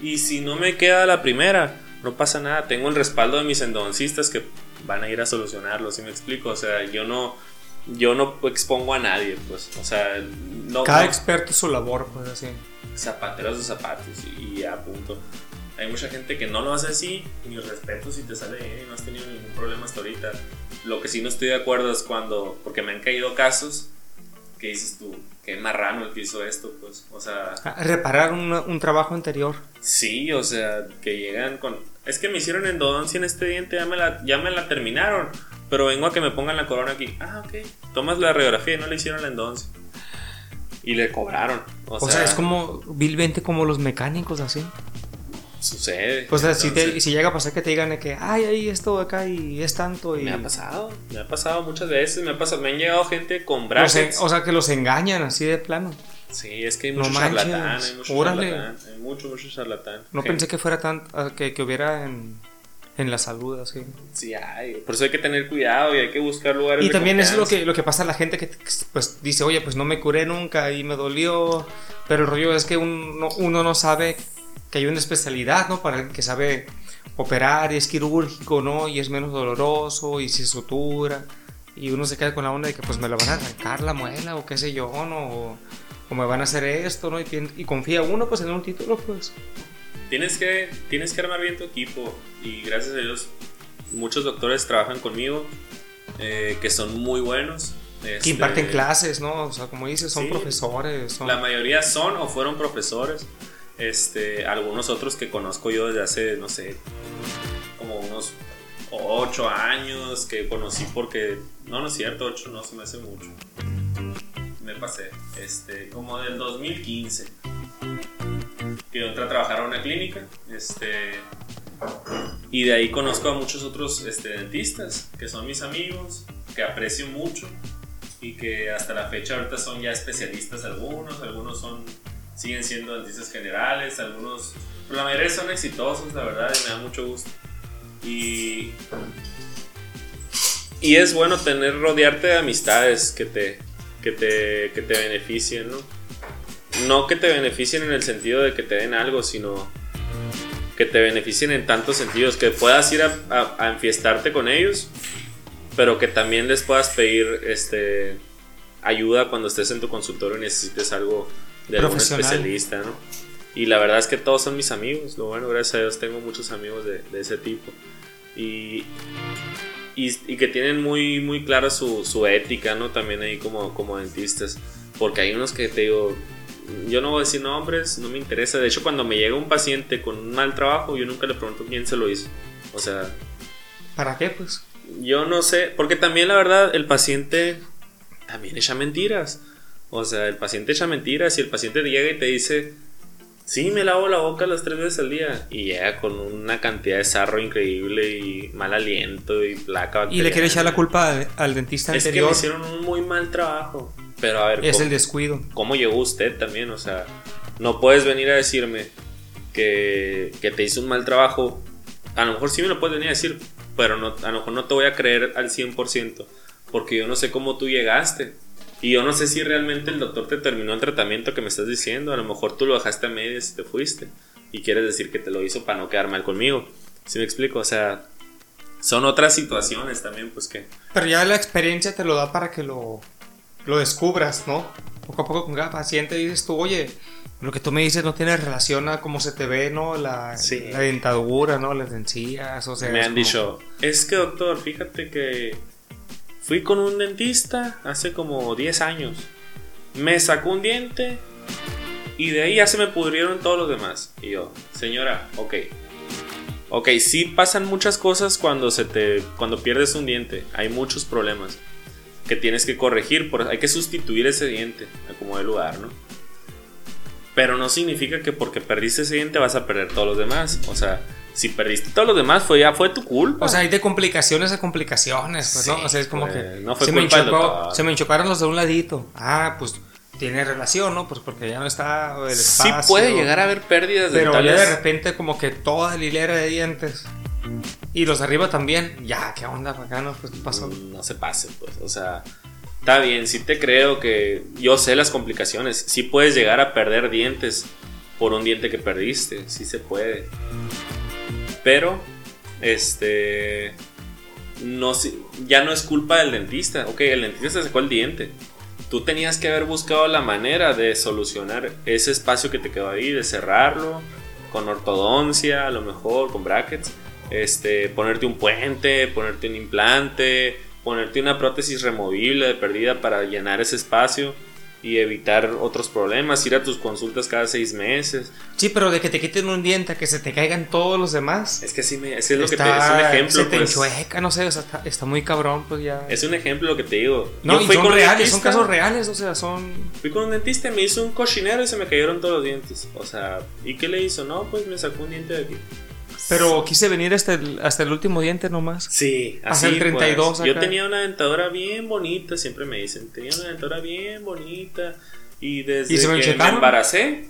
Y si no me queda la primera, no pasa nada. Tengo el respaldo de mis endodoncistas que van a ir a solucionarlo, si me explico? O sea, yo no yo no expongo a nadie, pues, o sea, no... Cada experto su labor, pues, así. Zapateros de zapatos y, a punto. Hay mucha gente que no lo hace así, ni respeto si te sale bien y no has tenido ningún problema hasta ahorita. Lo que sí no estoy de acuerdo es cuando, porque me han caído casos que dices tú, qué marrano el que hizo esto, pues, o sea... reparar un, un, trabajo anterior. Sí, o sea, que llegan con... Es que me hicieron endodoncia en este diente, ya me la, ya me la terminaron, pero vengo a que me pongan la corona aquí. Ah, ok. Tomas la radiografía y no le hicieron la endodoncia. Y le cobraron. O, sea, es como vilmente como los mecánicos, así. Sucede. Pues si, si, llega a pasar que te digan que, ay, ahí esto acá y es tanto. Y... Me ha pasado, me ha pasado muchas veces. Me, ha pasado, me han llegado gente con brackets. o sea, que los engañan así de plano. Sí, es que hay mucho charlatán, hay mucho charlatán, hay mucho, mucho charlatán. No pensé que fuera tan, que, que hubiera en, en la salud, así. Sí, hay. Por eso hay que tener cuidado y hay que buscar lugares. Y también es lo que, lo que pasa a la gente que pues dice, oye, pues no me curé nunca y me dolió. Pero el rollo es que uno, uno no sabe que hay una especialidad, ¿no? Para el que sabe operar y es quirúrgico, ¿no? Y es menos doloroso y se sutura. Y uno se queda con la onda de que pues me la van a arrancar la muela o qué sé yo, ¿no? O, me van a hacer esto, ¿no? Y, y confía uno pues en un título, pues. Tienes que, tienes que armar bien tu equipo y gracias a Dios muchos doctores trabajan conmigo eh, que son muy buenos. que este, imparten clases, ¿no? O sea, como dices, son profesores. La mayoría son o fueron profesores. Este, algunos otros que conozco yo desde hace, no sé, como unos 8 años que conocí porque, no, no es cierto, 8 no se me hace mucho. Me pasé, este, como del 2015 que entré a trabajar a una clínica. Este, y de ahí conozco a muchos otros este, dentistas que son mis amigos, que aprecio mucho y que hasta la fecha ahorita son ya especialistas algunos, algunos son siguen siendo dentistas generales, algunos, la mayoría son exitosos, la verdad, y me da mucho gusto. Y, y es bueno tener, rodearte de amistades que te, que te, que te beneficien, ¿no? No que te beneficien en el sentido de que te den algo, sino que te beneficien en tantos sentidos, que puedas ir a, enfiestarte con ellos, pero que también les puedas pedir este, ayuda cuando estés en tu consultorio y necesites algo de algún especialista, ¿no? Y la verdad es que todos son mis amigos, lo bueno, gracias a Dios tengo muchos amigos de, ese tipo. Y, y, que tienen muy, muy clara su, su ética, ¿no? También ahí como, como dentistas. Porque hay unos que te digo, yo no voy a decir nombres, no me interesa. De hecho, cuando me llega un paciente con un mal trabajo, yo nunca le pregunto quién se lo hizo. O sea... ¿Para qué, pues? Yo no sé, porque también la verdad, el paciente también echa mentiras. O sea, el paciente echa mentiras y el paciente llega y te dice, sí, me lavo la boca las tres veces al día. Y llega con una cantidad de sarro increíble y mal aliento y placa. Y le quiere echar la culpa al, dentista es anterior. Que me hicieron un muy mal trabajo. Pero a ver. Es el descuido. ¿Cómo llegó usted también? O sea, no puedes venir a decirme que, que te hizo un mal trabajo. A lo mejor sí me lo puedes venir a decir, pero no, a lo mejor no te voy a creer al 100%, porque yo no sé cómo tú llegaste. Y yo no sé si realmente el doctor te terminó el tratamiento que me estás diciendo. A lo mejor tú lo dejaste a medias y te fuiste. Y quieres decir que te lo hizo para no quedar mal conmigo. ¿Sí me explico? O sea, son otras situaciones también, pues que... Pero ya la experiencia te lo da para que lo lo descubras, ¿no? Poco a poco con cada paciente dices tú, oye, lo que tú me dices no tiene relación a cómo se te ve, ¿no? La, la dentadura, ¿no? Las encías, o sea... Me han dicho, es que doctor, fíjate que fui con un dentista hace como 10 años. Me sacó un diente y de ahí ya se me pudrieron todos los demás. Y yo, señora, ok. Ok, sí pasan muchas cosas cuando se te. cuando pierdes un diente. Hay muchos problemas que tienes que corregir, por, hay que sustituir ese diente a como de lugar, ¿no? Pero no significa que porque perdiste ese diente vas a perder todos los demás. O sea, si perdiste todos los demás, fue ya fue tu culpa. O sea, hay de complicaciones a complicaciones, pues, ¿no? O sea, es como que. No fue se, me se me enchocaron los de un ladito. Ah, pues tiene relación, ¿no? Pues porque ya no está el espacio. Sí puede llegar a haber pérdidas Pero ya dentales. de repente como que toda la hilera de dientes. Y los arriba también. Ya, ¿qué onda, bacano? Pues, ¿qué pasó? No se pase, pues. O sea, está bien, sí te creo que yo sé las complicaciones. Sí puedes llegar a perder dientes por un diente que perdiste. Sí se puede. Pero, este. No, ya no es culpa del dentista. Ok, el dentista se sacó el diente. Tú tenías que haber buscado la manera de solucionar ese espacio que te quedó ahí, de cerrarlo con ortodoncia, a lo mejor con brackets, este, ponerte un puente, ponerte un implante, ponerte una prótesis removible de perdida para llenar ese espacio y evitar otros problemas, ir a tus consultas cada seis meses. Sí, pero de que te quiten un diente a que se te caigan todos los demás. Es que así me, es lo que te, está- es un ejemplo. Se te pues. enchueca, no sé, o sea, está, está muy cabrón, pues ya. Es un ejemplo lo que te digo. no, Yo y fui son con reales, son dentista, casos reales, o sea, son. Fui con un dentista y me hizo un cochinero y se me cayeron todos los dientes. O sea, ¿y qué le hizo? No, pues me sacó un diente de aquí. Pero quise venir hasta el, hasta el último diente nomás. Sí, Hasta así el 32 pues. Yo tenía una dentadura bien bonita, siempre me dicen, tenía una dentadura bien bonita y desde ¿Y se me que me embaracé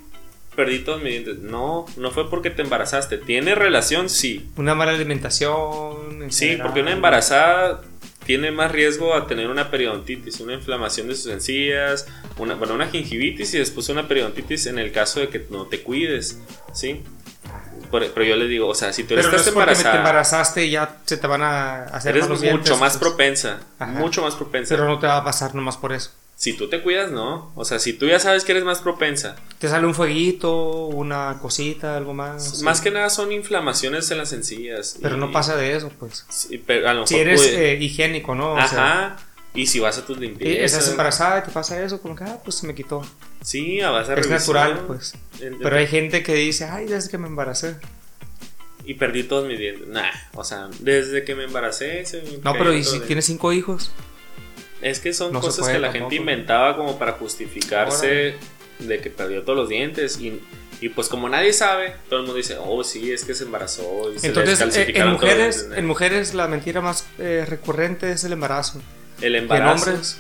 perdí todos mis dientes. No, no fue porque te embarazaste. ¿Tiene relación? Sí. Una mala alimentación. en Sí, general. porque una embarazada tiene más riesgo a tener una periodontitis, una inflamación de sus encías, una, bueno, una gingivitis y después una periodontitis en el caso de que no te cuides, ¿sí? Pero yo le digo, o sea, si tú Pero no estás es porque te embarazada, embarazaste ya se te van a hacer eres mucho dientes, más pues. propensa, Ajá. mucho más propensa. Pero no te va a pasar nomás por eso. Si tú te cuidas, no. O sea, si tú ya sabes que eres más propensa. Te sale un fueguito, una cosita, algo más. sí. Más que nada son inflamaciones en las encías. Pero y- no pasa de eso, pues. sí, pero a lo Si mejor eres puede- eh, higiénico, ¿no? O Ajá. sea, y si vas a tus y limpiezas. estás embarazada y te pasa eso, como que, ah, pues se me quitó. Sí, vas a Es natural, pues. Pero hay gente que dice, ay, desde que me embaracé. Y perdí todos mis dientes. Nah, o sea, desde que me embaracé. se me No, pero ¿y si los tienes cinco hijos? Es que son No se cosas puede que la tampoco. gente inventaba como para justificarse de que perdió todos los dientes. Y, y pues como nadie sabe, todo el mundo dice, oh sí, es que se embarazó. Y se Entonces, eh, en mujeres, dientes". en mujeres la mentira más eh, recurrente es el embarazo. El en embarazo. hombres,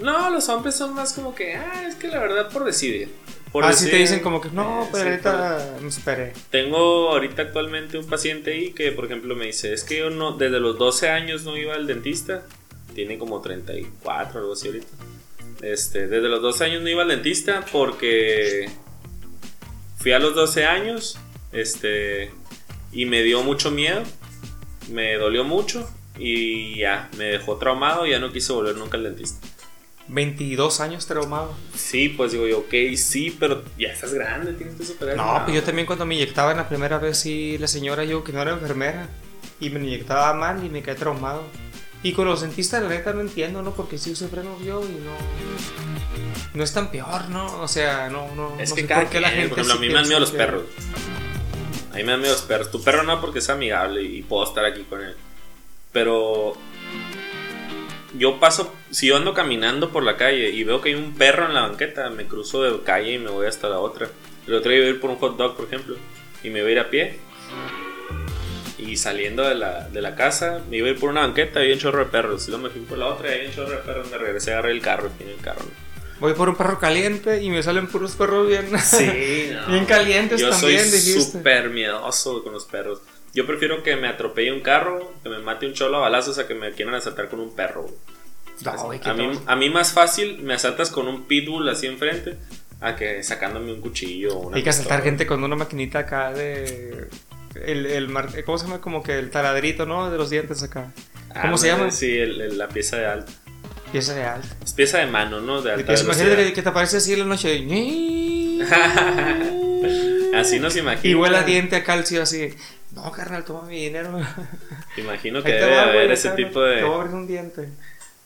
No, los hombres son más como que, ah, es que la verdad por decidir. Por así te decir- dicen como que, no, Eh, pero sí, ahorita me esperé. Tengo ahorita actualmente un paciente ahí que, por ejemplo, me dice, es que yo no, desde los 12 años no iba al dentista. Tiene como 34, algo así ahorita. Este, desde los 12 años no iba al dentista porque fui a los 12 años, este, y me dio mucho miedo, me dolió mucho y ya, me dejó traumado y ya no quise volver nunca al dentista. 22 años traumado. Sí, pues digo yo, ok, sí, pero ya estás grande, tienes que superar. No, pues yo también cuando me inyectaban la primera vez, sí, la señora yo que no era enfermera y me inyectaba mal y me quedé traumado. Y con los dentistas, la neta, no entiendo, ¿no? Porque sí usé frenos yo y no. No es tan peor, ¿no? O sea, no, no. Es no que sé cada por qué la gente por ejemplo, a sí mí me dan miedo los perros. A mí me dan miedo los perros. Tu perro no porque es amigable y puedo estar aquí con él. Pero yo paso, si yo ando caminando por la calle y veo que hay un perro en la banqueta, me cruzo de calle y me voy hasta la otra. El otro día iba a ir por un hot dog, por ejemplo, y me iba a ir a pie. Y saliendo de la, de la casa, me iba a ir por una banqueta y había un chorro de perros. Y luego me fui por la otra y había un chorro de perros. Me regresé a agarrar el carro y el carro. Voy por un perro caliente y me salen puros perros bien. Sí, (laughs) no. Bien calientes Yo también, soy dijiste. súper miedoso con los perros. Yo prefiero que me atropelle un carro, que me mate un cholo a balazos, a que me quieran asaltar con un perro. No, güey, a, mí, a mí más fácil me asaltas con un pitbull así enfrente a que sacándome un cuchillo una Hay que asaltar pistola. gente con una maquinita acá de. El, el mar- ¿Cómo se llama? Como que el taladrito, ¿no? De los dientes acá. ¿Cómo se llama? Sí, el- el- la pieza de alta. Pieza de alta. Es pieza de mano, ¿no? De alta se velocidad. que, te aparece así en la noche. (laughs) Así nos imagina. Y huele a diente a calcio así. No, carnal, toma mi dinero. (laughs) Imagino que debe va, haber güey, ese tipo Te voy a de... abrir un diente.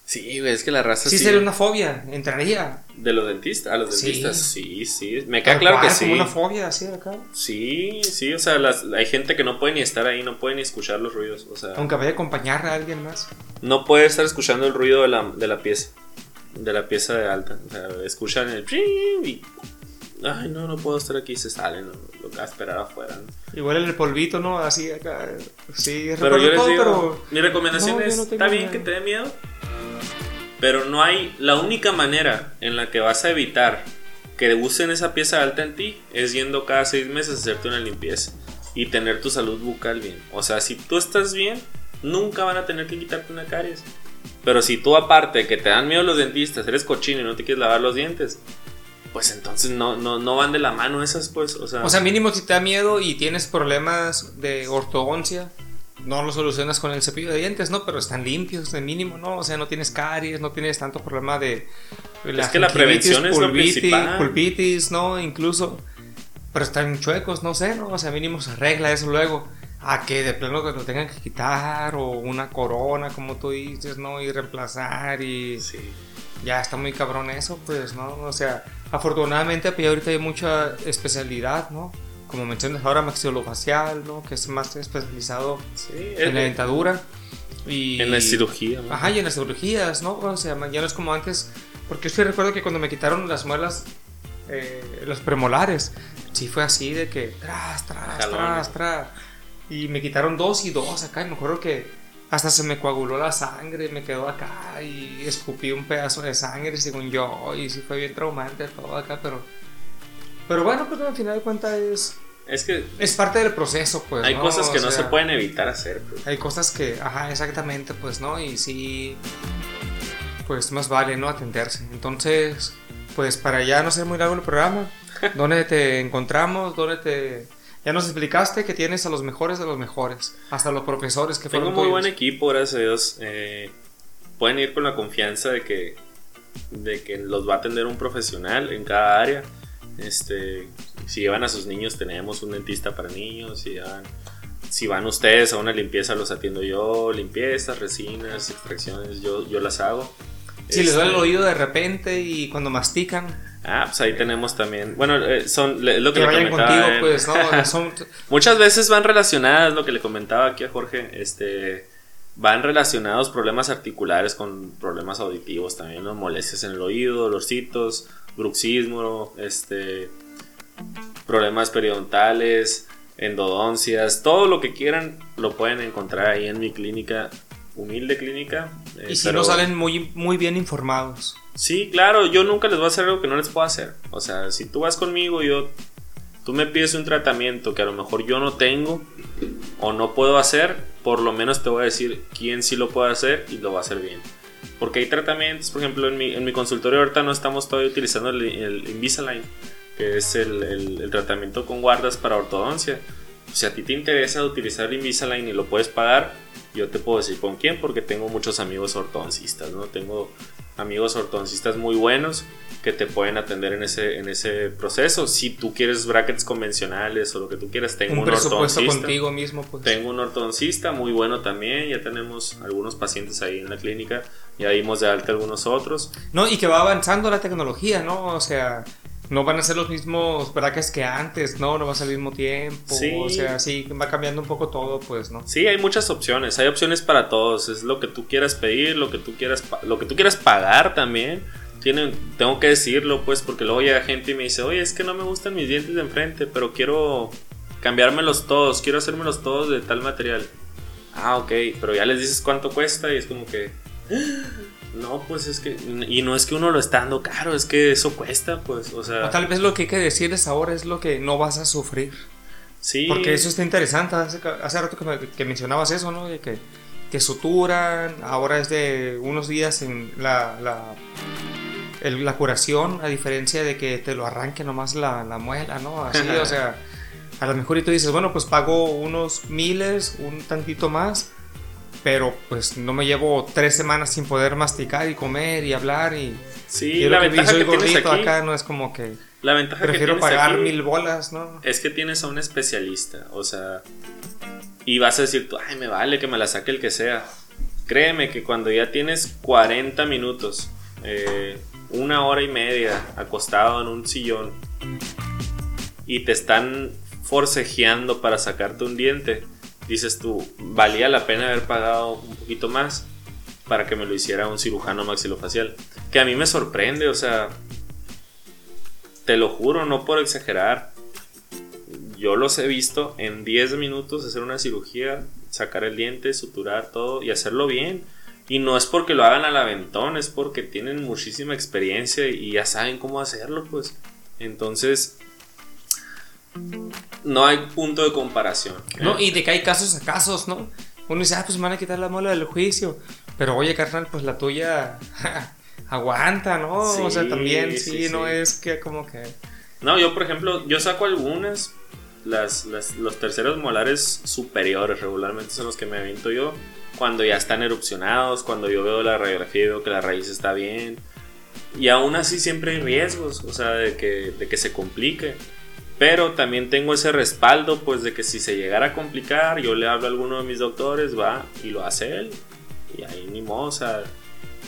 Sí, güey, es que la raza Sí, sí... sería una fobia. Entraría. De los dentistas, a los dentistas, sí, sí. Me queda claro que sí. Como una fobia así acá. Sí, sí, o sea, las- hay gente que no puede ni estar ahí, no puede ni escuchar los ruidos. O sea, Aunque vaya a acompañar a alguien más. no puede estar escuchando el ruido de la, de la pieza. De la pieza de alta. O sea, escuchan el... Y, ay, no, no puedo estar aquí, se salen. Lo que a esperar afuera. ¿no? Igual el polvito, ¿no? Así acá. Sí, Pero yo les todo, digo, pero mi recomendación No, es, no está bien miedo. que te dé miedo, Pero no hay, la única manera en la que vas a evitar que usen esa pieza alta en ti es yendo cada seis meses a hacerte una limpieza y tener tu salud bucal bien. O sea, si tú estás bien, nunca van a tener que quitarte una caries. Pero si tú aparte que te dan miedo los dentistas, eres cochino y no te quieres lavar los dientes, pues entonces no, no, no van de la mano esas, pues. O sea, O sea, mínimo si te da miedo y tienes problemas de ortodoncia, no lo solucionas con el cepillo de dientes, ¿no? Pero están limpios de mínimo, ¿no? O sea, no tienes caries, no tienes tanto problema de... Es que la prevención es lo principal. pulpitis, ¿no? Incluso... Pero están chuecos, no sé, ¿no? O sea, mínimo se arregla eso luego. A que de plano que lo tengan que quitar o una corona, como tú dices, ¿no? Y reemplazar y... sí. Ya está muy cabrón eso, pues, ¿no? O sea, afortunadamente pues, ahorita hay mucha especialidad, ¿no? Como mencionas ahora, maxilofacial, ¿no? Que es más especializado Sí, en la en, dentadura. Y, en la cirugía. ¿no? Ajá, y en las cirugías, ¿no? O sea, ya no es como antes. Porque yo sí recuerdo que cuando me quitaron las muelas, eh, los premolares, sí fue así de que tras, tras, Jalón. tras, tras. Y me quitaron dos y dos acá. Y me acuerdo que hasta se me coaguló la sangre, me quedó acá y escupí un pedazo de sangre, según yo. Y sí fue bien traumante todo acá, pero. Pero bueno, pues al final de cuentas es. Es que Es parte del proceso, pues. hay ¿no? cosas que O no se pueden evitar hacer. pues. hay cosas que, ajá, exactamente, pues, ¿no? Y sí, pues más vale, ¿no? Atenderse. Entonces, pues para ya no ser muy largo el programa, (laughs) ¿dónde te encontramos? ¿Dónde te... Ya nos explicaste que tienes a los mejores de los mejores, hasta los profesores que Tengo fueron muy tuyos. buen equipo, gracias a Dios. Eh, pueden ir con la confianza de que, de que los va a atender un profesional en cada área. Este, si llevan a sus niños, tenemos un dentista para niños. Si, llevan- si van ustedes a una limpieza, los atiendo yo. Limpiezas, resinas, extracciones, yo, yo las hago. Si les duele el Este, oído de repente y cuando mastican, Ah, pues ahí tenemos también. Bueno, eh, son le- lo que, que le vayan comentaba contigo, pues, ¿no? (laughs) Son, Muchas veces van relacionadas, lo que le comentaba aquí a Jorge, este, van relacionados problemas articulares con problemas auditivos también, ¿no? molestias en el oído, dolorcitos, bruxismo, este, problemas periodontales, endodoncias, todo lo que quieran lo pueden encontrar ahí en mi clínica, humilde clínica. Eh, y si pero- no salen muy, muy bien informados. Sí, claro, yo nunca les voy a hacer algo que no les puedo hacer. O sea, si tú vas conmigo y yo, tú me pides un tratamiento que a lo mejor yo no tengo o no puedo hacer, por lo menos te voy a decir quién sí lo puede hacer y lo va a hacer bien. Porque hay tratamientos, por ejemplo, en mi, en mi consultorio ahorita no estamos todavía utilizando el, el Invisalign, que es el, el- el tratamiento con guardas para ortodoncia. Si a ti te interesa utilizar Invisalign y lo puedes pagar, yo te puedo decir con quién, porque tengo muchos amigos ortodoncistas, ¿no? Tengo amigos ortodoncistas muy buenos que te pueden atender en ese, en ese proceso. Si tú quieres brackets convencionales o lo que tú quieras, tengo Un un, presupuesto ortodoncista. contigo mismo, pues. Tengo un ortodoncista muy bueno también, ya tenemos algunos pacientes ahí en la clínica, ya dimos de alta algunos otros. No, y que va avanzando la tecnología, ¿no? O sea, no van a ser los mismos brackets que antes, ¿no? No va a ser al mismo tiempo. Sí. O sea, sí, va cambiando un poco todo, pues, ¿no? Sí, hay muchas opciones, hay opciones para todos, es lo que tú quieras pedir, lo que tú quieras, lo que tú quieras pagar también. Tienen, tengo que decirlo, pues, porque luego llega gente y me dice, oye, es que no me gustan mis dientes de enfrente, pero quiero cambiármelos todos, quiero hacérmelos todos de tal material. Ah, ok, pero ya les dices cuánto cuesta y es como que... No, pues es que... Y no es que uno lo está dando caro, es que eso cuesta, pues, o sea... O tal vez lo que hay que decirles ahora es lo que no vas a sufrir. Sí. Porque eso está interesante. Hace, hace rato que, me- que mencionabas eso, ¿no? De que, que suturan, ahora es de unos días en la, la, el- la curación, a diferencia de que te lo arranque nomás la, la muela, ¿no? Así, o sea, (laughs) a lo mejor y tú dices, bueno, pues pago unos miles, un tantito más, pero pues no me llevo tres semanas sin poder masticar y comer y hablar y... Sí, la que ventaja soy que tienes aquí... acá no es como que La ventaja prefiero pagar aquí- mil bolas, ¿no? es que tienes a un especialista, o sea, y vas a decir tú, ay, me vale que me la saque el que sea. Créeme que cuando ya tienes 40 minutos, eh, una hora y media acostado en un sillón y te están forcejeando para sacarte un diente, dices tú, valía la pena haber pagado un poquito más para que me lo hiciera un cirujano maxilofacial. Que a mí me sorprende, o sea, te lo juro, no por exagerar. Yo los he visto en 10 minutos hacer una cirugía, sacar el diente, suturar todo y hacerlo bien. Y no es porque lo hagan al aventón, es porque tienen muchísima experiencia y ya saben cómo hacerlo, pues. Entonces, no hay punto de comparación. No, y de que hay casos a casos, ¿no? Uno dice, ah, pues me van a quitar la mola del juicio. Pero oye, carnal, pues la tuya (laughs) aguanta, ¿no? o sea, también sí, no es que como que... No, yo por ejemplo, yo saco algunas, las, los terceros molares superiores regularmente son los que me aviento yo, cuando ya están erupcionados, cuando yo veo la radiografía y veo que la raíz está bien. Y aún así siempre hay riesgos, o sea, de que, de que se complique. Pero también tengo ese respaldo, pues de que si se llegara a complicar, yo le hablo a alguno de mis doctores, va y lo hace él. Y ahí ni o sea,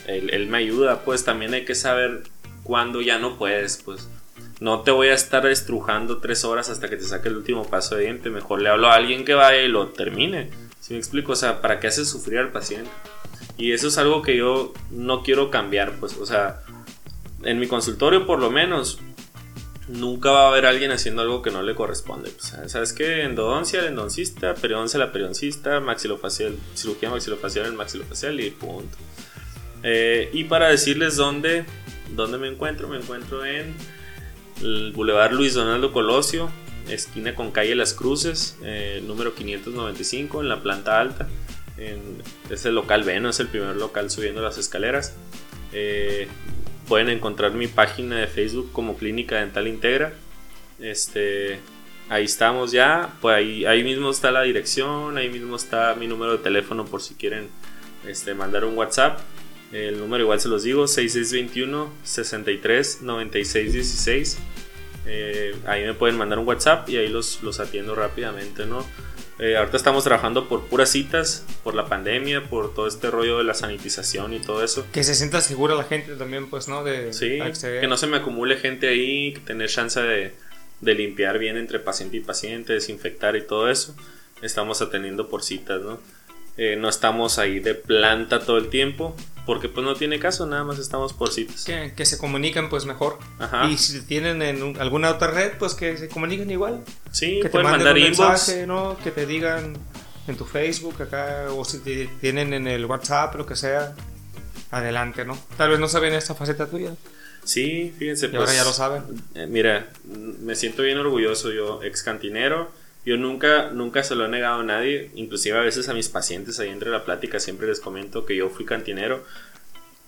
él, me ayuda, pues también hay que saber cuándo ya no puedes, pues. No te voy a estar estrujando tres horas hasta que te saque el último paso de diente. Mejor le hablo a alguien que vaya y lo termine. Si me explico? O sea, ¿para qué haces sufrir al paciente? Y eso es algo que yo no quiero cambiar, pues. O sea, en mi consultorio por lo menos, nunca va a haber alguien haciendo algo que no le corresponde. ¿Sabes qué? Endodoncia, el endodoncista, periodoncia, la periodoncista, maxilofacial, cirugía maxilofacial, el maxilofacial y punto. Eh, y para decirles dónde, dónde me encuentro, me encuentro en el Boulevard Luis Donaldo Colosio, esquina con calle Las Cruces, eh, número 595, en la planta alta. En, es el local B, no es el primer local subiendo las escaleras. Eh, pueden encontrar mi página de Facebook como Clínica Dental Integra. Este, ahí estamos ya. Pues ahí, ahí mismo está la dirección, ahí mismo está mi número de teléfono por si quieren este, mandar un WhatsApp. El número igual se los digo, 6621 63 96 16. ahí me pueden mandar un WhatsApp y ahí los, los atiendo rápidamente, ¿no? Eh, ahorita estamos trabajando por puras citas, por la pandemia, por todo este rollo de la sanitización y todo eso. Que se sienta segura la gente también, pues, ¿no? De, sí, que no se me acumule gente ahí, tener chance de, de limpiar bien entre paciente y paciente, desinfectar y todo eso. Estamos atendiendo por citas, ¿no? Eh, no estamos ahí de planta todo el tiempo, porque pues no tiene caso, nada más estamos por citas. Que, se comuniquen pues mejor. Ajá. Y si tienen en alguna otra red, pues que se comuniquen igual. Sí, que pueden te mandar un mensaje, ¿no? Que te digan en tu Facebook acá, o si tienen en el WhatsApp, lo que sea. Adelante, ¿no? Tal vez no saben esta faceta tuya. Sí, fíjense. Y ahora pues, ya lo saben. Eh, mira, me siento bien orgulloso yo, ex cantinero yo nunca, nunca se lo he negado a nadie, inclusive a veces a mis pacientes ahí entre la plática siempre les comento que yo fui cantinero.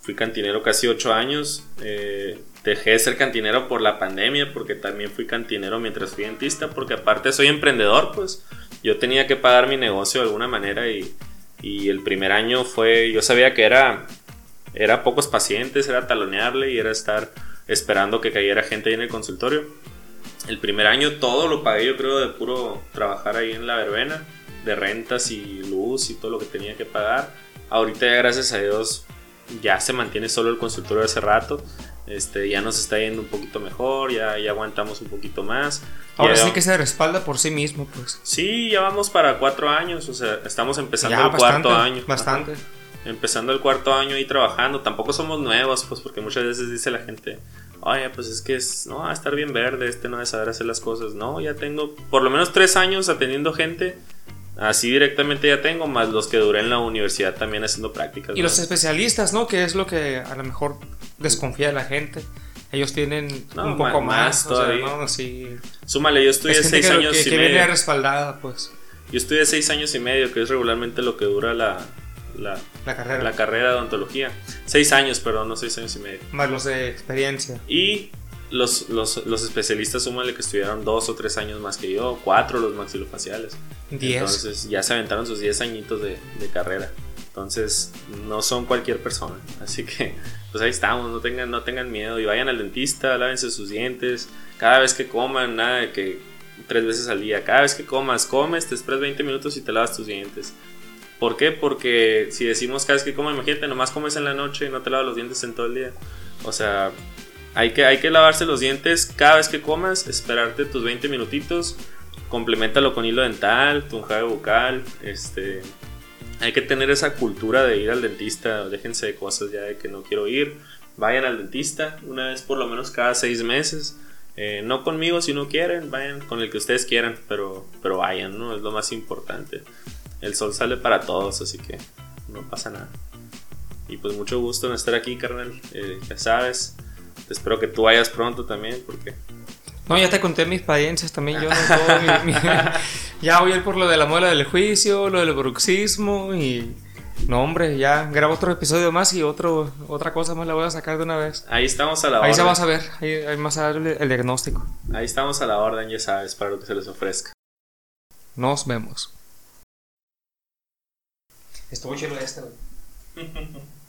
Fui cantinero casi ocho años. Eh, dejé de ser cantinero por la pandemia, porque también fui cantinero mientras fui dentista, porque aparte soy emprendedor, pues yo tenía que pagar mi negocio de alguna manera y, y el primer año fue, yo sabía que era, era pocos pacientes, era talonearle y era estar esperando que cayera gente ahí en el consultorio. El primer año todo lo pagué, yo creo, de puro trabajar ahí en la verbena, de rentas y luz y todo lo que tenía que pagar. Ahorita ya gracias a Dios ya se mantiene solo el consultorio hace rato. Este, ya nos está yendo un poquito mejor, ya, ya aguantamos un poquito más. Ahora sí que se respalda por sí mismo, pues. Sí, ya vamos para cuatro años, o sea, estamos empezando el cuarto año. Bastante. Empezando el cuarto año y trabajando. Tampoco somos nuevos, pues, porque muchas veces dice la gente, oye, pues es que es, no, a estar bien verde, este no de saber hacer las cosas. No, ya tengo por lo menos tres años atendiendo gente. Así directamente ya tengo, más los que duré en la universidad también haciendo prácticas. Y los especialistas, ¿no? Que es lo que a lo mejor desconfía la gente. Ellos tienen un poco más, todavía. ¿no? Súmale, yo estudié seis años que, y que medio. viene respaldada, pues. Yo estudié seis años y medio, que es regularmente lo que dura la, la, carrera. la carrera de odontología. Seis años, perdón, no seis años y medio. Más los de experiencia. Y los, los, los especialistas, súmale que estudiaron dos o tres años más que yo, cuatro los maxilofaciales. Diez. Entonces ya se aventaron sus diez añitos de, de carrera. Entonces no son cualquier persona. Así que pues ahí estamos, no tengan, no tengan miedo y vayan al dentista, lávense sus dientes. Cada vez que coman, nada de que tres veces al día. Cada vez que comas, comes, te esperas 20 minutos y te lavas tus dientes. ¿Por qué? Porque si decimos cada vez que comes, imagínate, nomás comes en la noche y no te lavas los dientes en todo el día. O sea, hay que, hay que lavarse los dientes cada vez que comas, esperarte tus 20 minutitos, complementalo con hilo dental, tu enjuague bucal, este... Hay que tener esa cultura de ir al dentista, déjense de cosas ya de que no quiero ir, vayan al dentista una vez por lo menos cada seis meses. Eh, no conmigo si no quieren, vayan con el que ustedes quieran, pero, pero vayan, ¿no? Es lo más importante el sol sale para todos, así que no pasa nada. Y pues mucho gusto en estar aquí, carnal. Eh, ya sabes. Espero que tú vayas pronto también, porque no, ya te conté mis experiencias también. Yo no (laughs) todo mi, (laughs) ya voy a ir por lo de la muela del juicio, lo del bruxismo y. No, hombre, ya grabo otro episodio más y otro, otra cosa más la voy a sacar de una vez. Ahí estamos a la orden. Ahí se va a ver, ahí, ahí más a ver el, diagnóstico. Ahí estamos a la orden, ya sabes, para lo que se les ofrezca. Nos vemos. Estuvo chido este, güey. (laughs)